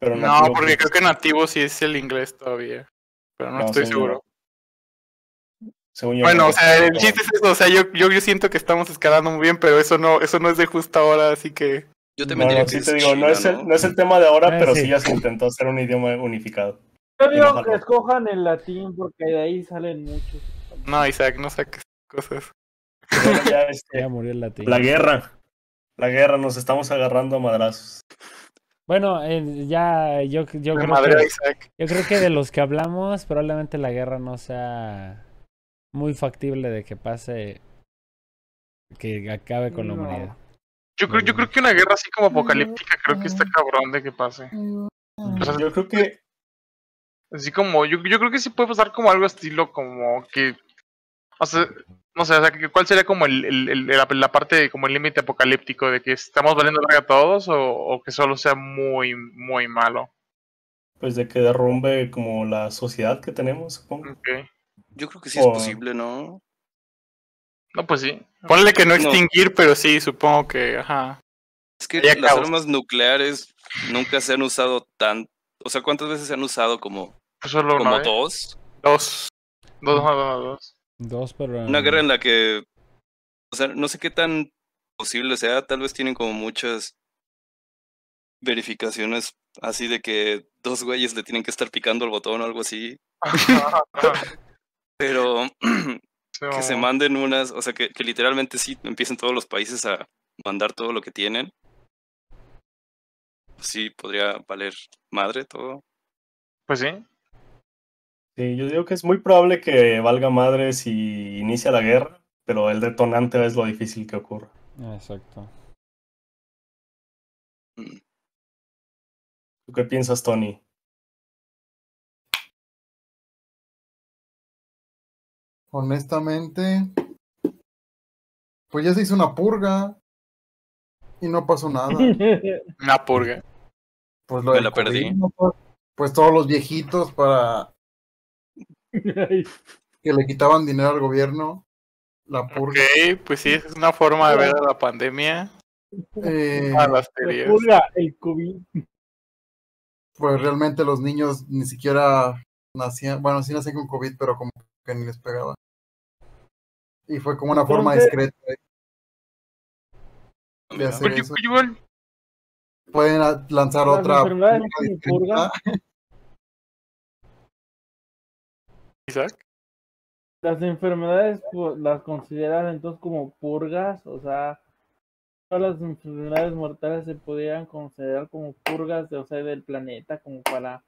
Pero No, porque creo creo que nativo sí es el inglés todavía. Pero no, No, estoy seguro. Según yo Bueno, no. o sea, el chiste es eso, o sea, yo, yo, yo siento que estamos escalando muy bien, pero eso no, eso no es de justo ahora, así que yo No, también diría no, que sí es te digo, no es, el, no es el tema de Ah, ahora, pero sí. sí ya se intentó hacer un idioma unificado. Yo digo que escojan el latín porque de ahí salen muchos. no, Isaac, no saques cosas. Bueno, ya, este, Ya murió el latín. la guerra. La guerra, nos estamos agarrando a madrazos. Bueno, eh, ya yo, yo, creo que, Isaac. yo creo que de los que hablamos, probablemente la guerra no sea muy factible de que pase, que acabe con la humanidad. Yo creo, yo creo que una guerra así como apocalíptica creo que está cabrón de que pase. O sea, Yo creo que así como, yo, yo creo que sí puede pasar como algo estilo como que, o sea, no sé, o sea, que- ¿cuál sería como el, el- el- la, la parte, como el límite apocalíptico de que estamos valiendo verga todos o, o que solo sea muy, muy malo? Pues de que derrumbe como la sociedad que tenemos, supongo. Ok. Yo creo que sí es O- posible, ¿no? No, pues sí. Ponle que no No. extinguir, pero sí, supongo que, ajá. Es que las caos. armas nucleares nunca se han usado tan... O sea, ¿cuántas veces se han usado como, Pues solo como una, ¿eh? dos? Dos. Dos, no, no, dos. Dos, pero. Una guerra en la que... O sea, no sé qué tan posible sea. Tal vez tienen como muchas verificaciones así de que dos güeyes le tienen que estar picando el botón o algo así. Pero que se manden unas, o sea, que, que literalmente sí empiecen todos los países a mandar todo lo que tienen. Sí, podría valer madre todo. Pues sí. Sí, yo digo que es muy probable que valga madre si inicia la guerra, pero el detonante es lo difícil que ocurra. Exacto. Mm. ¿Tú qué piensas, Tony? Honestamente, pues ya se hizo una purga y no pasó nada. Una purga. Pues lo Me la perdí. Pues- Pues todos los viejitos para que le quitaban dinero al gobierno, la purga. Ok, pues sí, es una forma de ver a la pandemia. Eh, A las La teorías. purga, el COVID. pues realmente los niños ni siquiera nacían, bueno, sí nacían con COVID, pero como que ni les pegaba. Y fue como una forma discreta de Mira, hacer eso. igual, Pueden a- lanzar Las otra discreta. Isaac. Las enfermedades pues, las consideran entonces como purgas, o sea, todas las enfermedades mortales se podrían considerar como purgas de, o sea, del planeta, como para,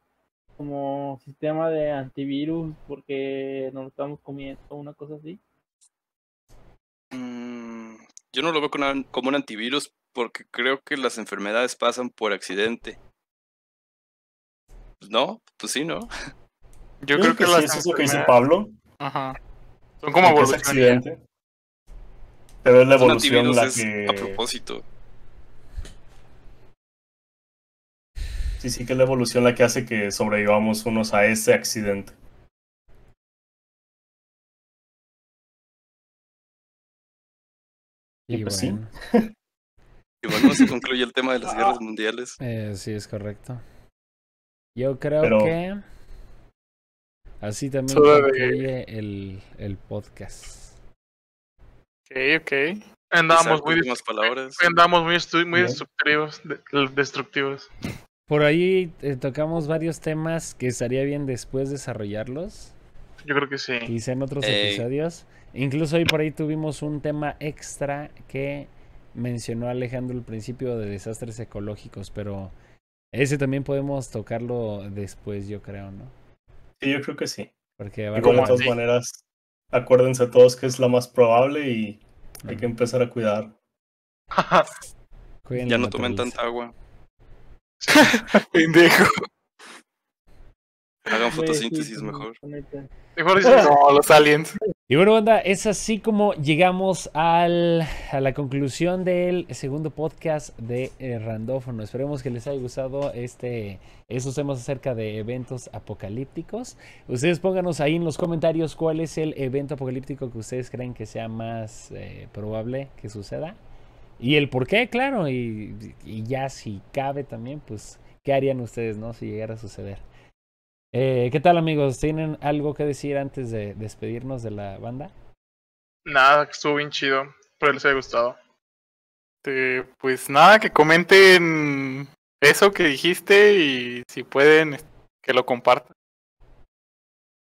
como sistema de antivirus, porque nos lo estamos comiendo, una cosa así. mm, yo no lo veo con un- como un antivirus porque creo que las enfermedades pasan por accidente. Pues No, pues sí, ¿no? Yo, Yo creo que, sí, las eso es lo que dice Pablo. Ajá. Son como que evoluciones. accidente. Pero es la evolución la que... a propósito. Sí, sí que es la evolución la que hace que sobrevivamos unos a ese accidente. Y, pues sí. bueno, Igual no se concluye el tema de las guerras mundiales. eh, sí, es correcto. Yo creo Pero- que. Así también concluye el, el podcast. Ok, ok. andábamos Isaac, muy, últimas palabras. hoy andábamos muy, muy Bien. destructivos, de- destructivos. Por ahí eh, tocamos varios temas que estaría bien después desarrollarlos. Yo creo que sí. quizá en otros Ey. episodios. Incluso hoy por ahí tuvimos un tema extra que mencionó Alejandro al principio de desastres ecológicos, pero ese también podemos tocarlo después, yo creo, ¿no? Sí, yo creo que sí. Porque Igual, de varios- todas maneras, acuérdense todos que es la más probable y hay que empezar a cuidar. Ya no tomen tanta agua. Pendejo. Hagan fotosíntesis sí, mejor. Mejor dices, No, los aliens. Y bueno, banda, es así como llegamos al, a la conclusión del segundo podcast de eh, Randófono. Esperemos que les haya gustado este, estos temas acerca de eventos apocalípticos. Ustedes pónganos ahí en los comentarios cuál es el evento apocalíptico que ustedes creen que sea más eh, probable que suceda. Y el por qué, claro. Y, y ya si cabe también, pues, ¿qué harían ustedes, no? Si llegara a suceder. Eh, ¿Qué tal amigos? ¿Tienen algo que decir antes de despedirnos de la banda? nada, que estuvo bien chido. Espero les haya gustado. Este, pues nada, que comenten eso que dijiste y si pueden, que lo compartan.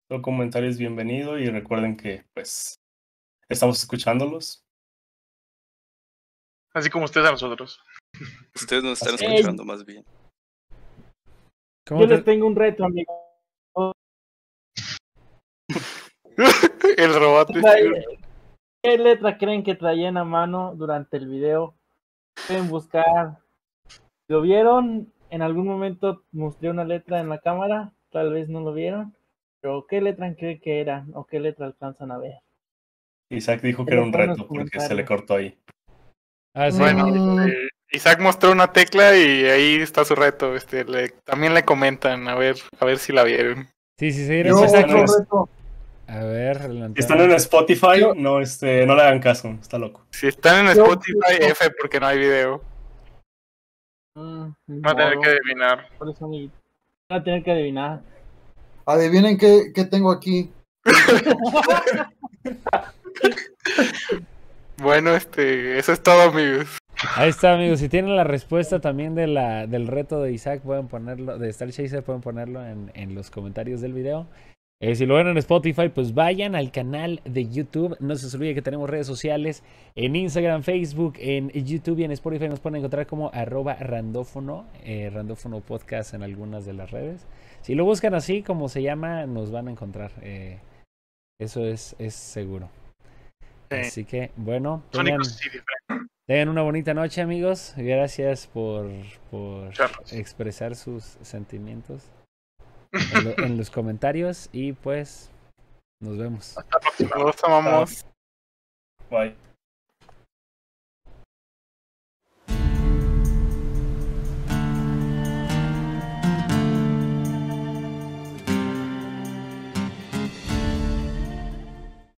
Todo comentario es bienvenido y recuerden que, pues, estamos escuchándolos. Así como ustedes a nosotros. Ustedes nos están Así es. escuchando más bien. ¿Cómo Yo te- les tengo un reto, amigo. El robot. Trae- ¿Qué letra creen que traían a mano durante el video? Pueden buscar. ¿Lo vieron? En algún momento mostré una letra en la cámara, tal vez no lo vieron. Pero ¿qué letra creen que eran o qué letra alcanzan a ver? Isaac dijo que era un reto porque se le cortó ahí. Ah, sí. Bueno, Mm. este, Isaac mostró una tecla y ahí está su reto. Este, le, también le comentan a ver, a ver si la vieron. Sí, sí, sí. Yo Isaac, otro otro reto. A ver, Si están en Spotify, Yo- no, este, no le hagan caso, está loco. Si están en Yo- Spotify, F porque no hay video. Mm, ni Va a tener que adivinar. Va a tener que adivinar. Adivinen qué, qué tengo aquí. Bueno, este, eso es todo, amigos. Ahí está, amigos. Si tienen la respuesta también del reto de Isaac, pueden ponerlo, de Star Chaser, pueden ponerlo en, en los comentarios del video. Eh, si lo ven en Spotify, pues vayan al canal de YouTube. No se les olvide que tenemos redes sociales en Instagram, Facebook, en YouTube y en Spotify. Nos pueden encontrar como arroba randófono, eh, randófono podcast en algunas de las redes. Si lo buscan así, como se llama, nos van a encontrar. eh, eso es, es seguro. Sí. Así que, bueno, tengan, una bonita noche, amigos. Gracias por, por expresar sus sentimientos en, lo- en los comentarios y pues nos vemos. Hasta la próxima. Los amamos. Bye.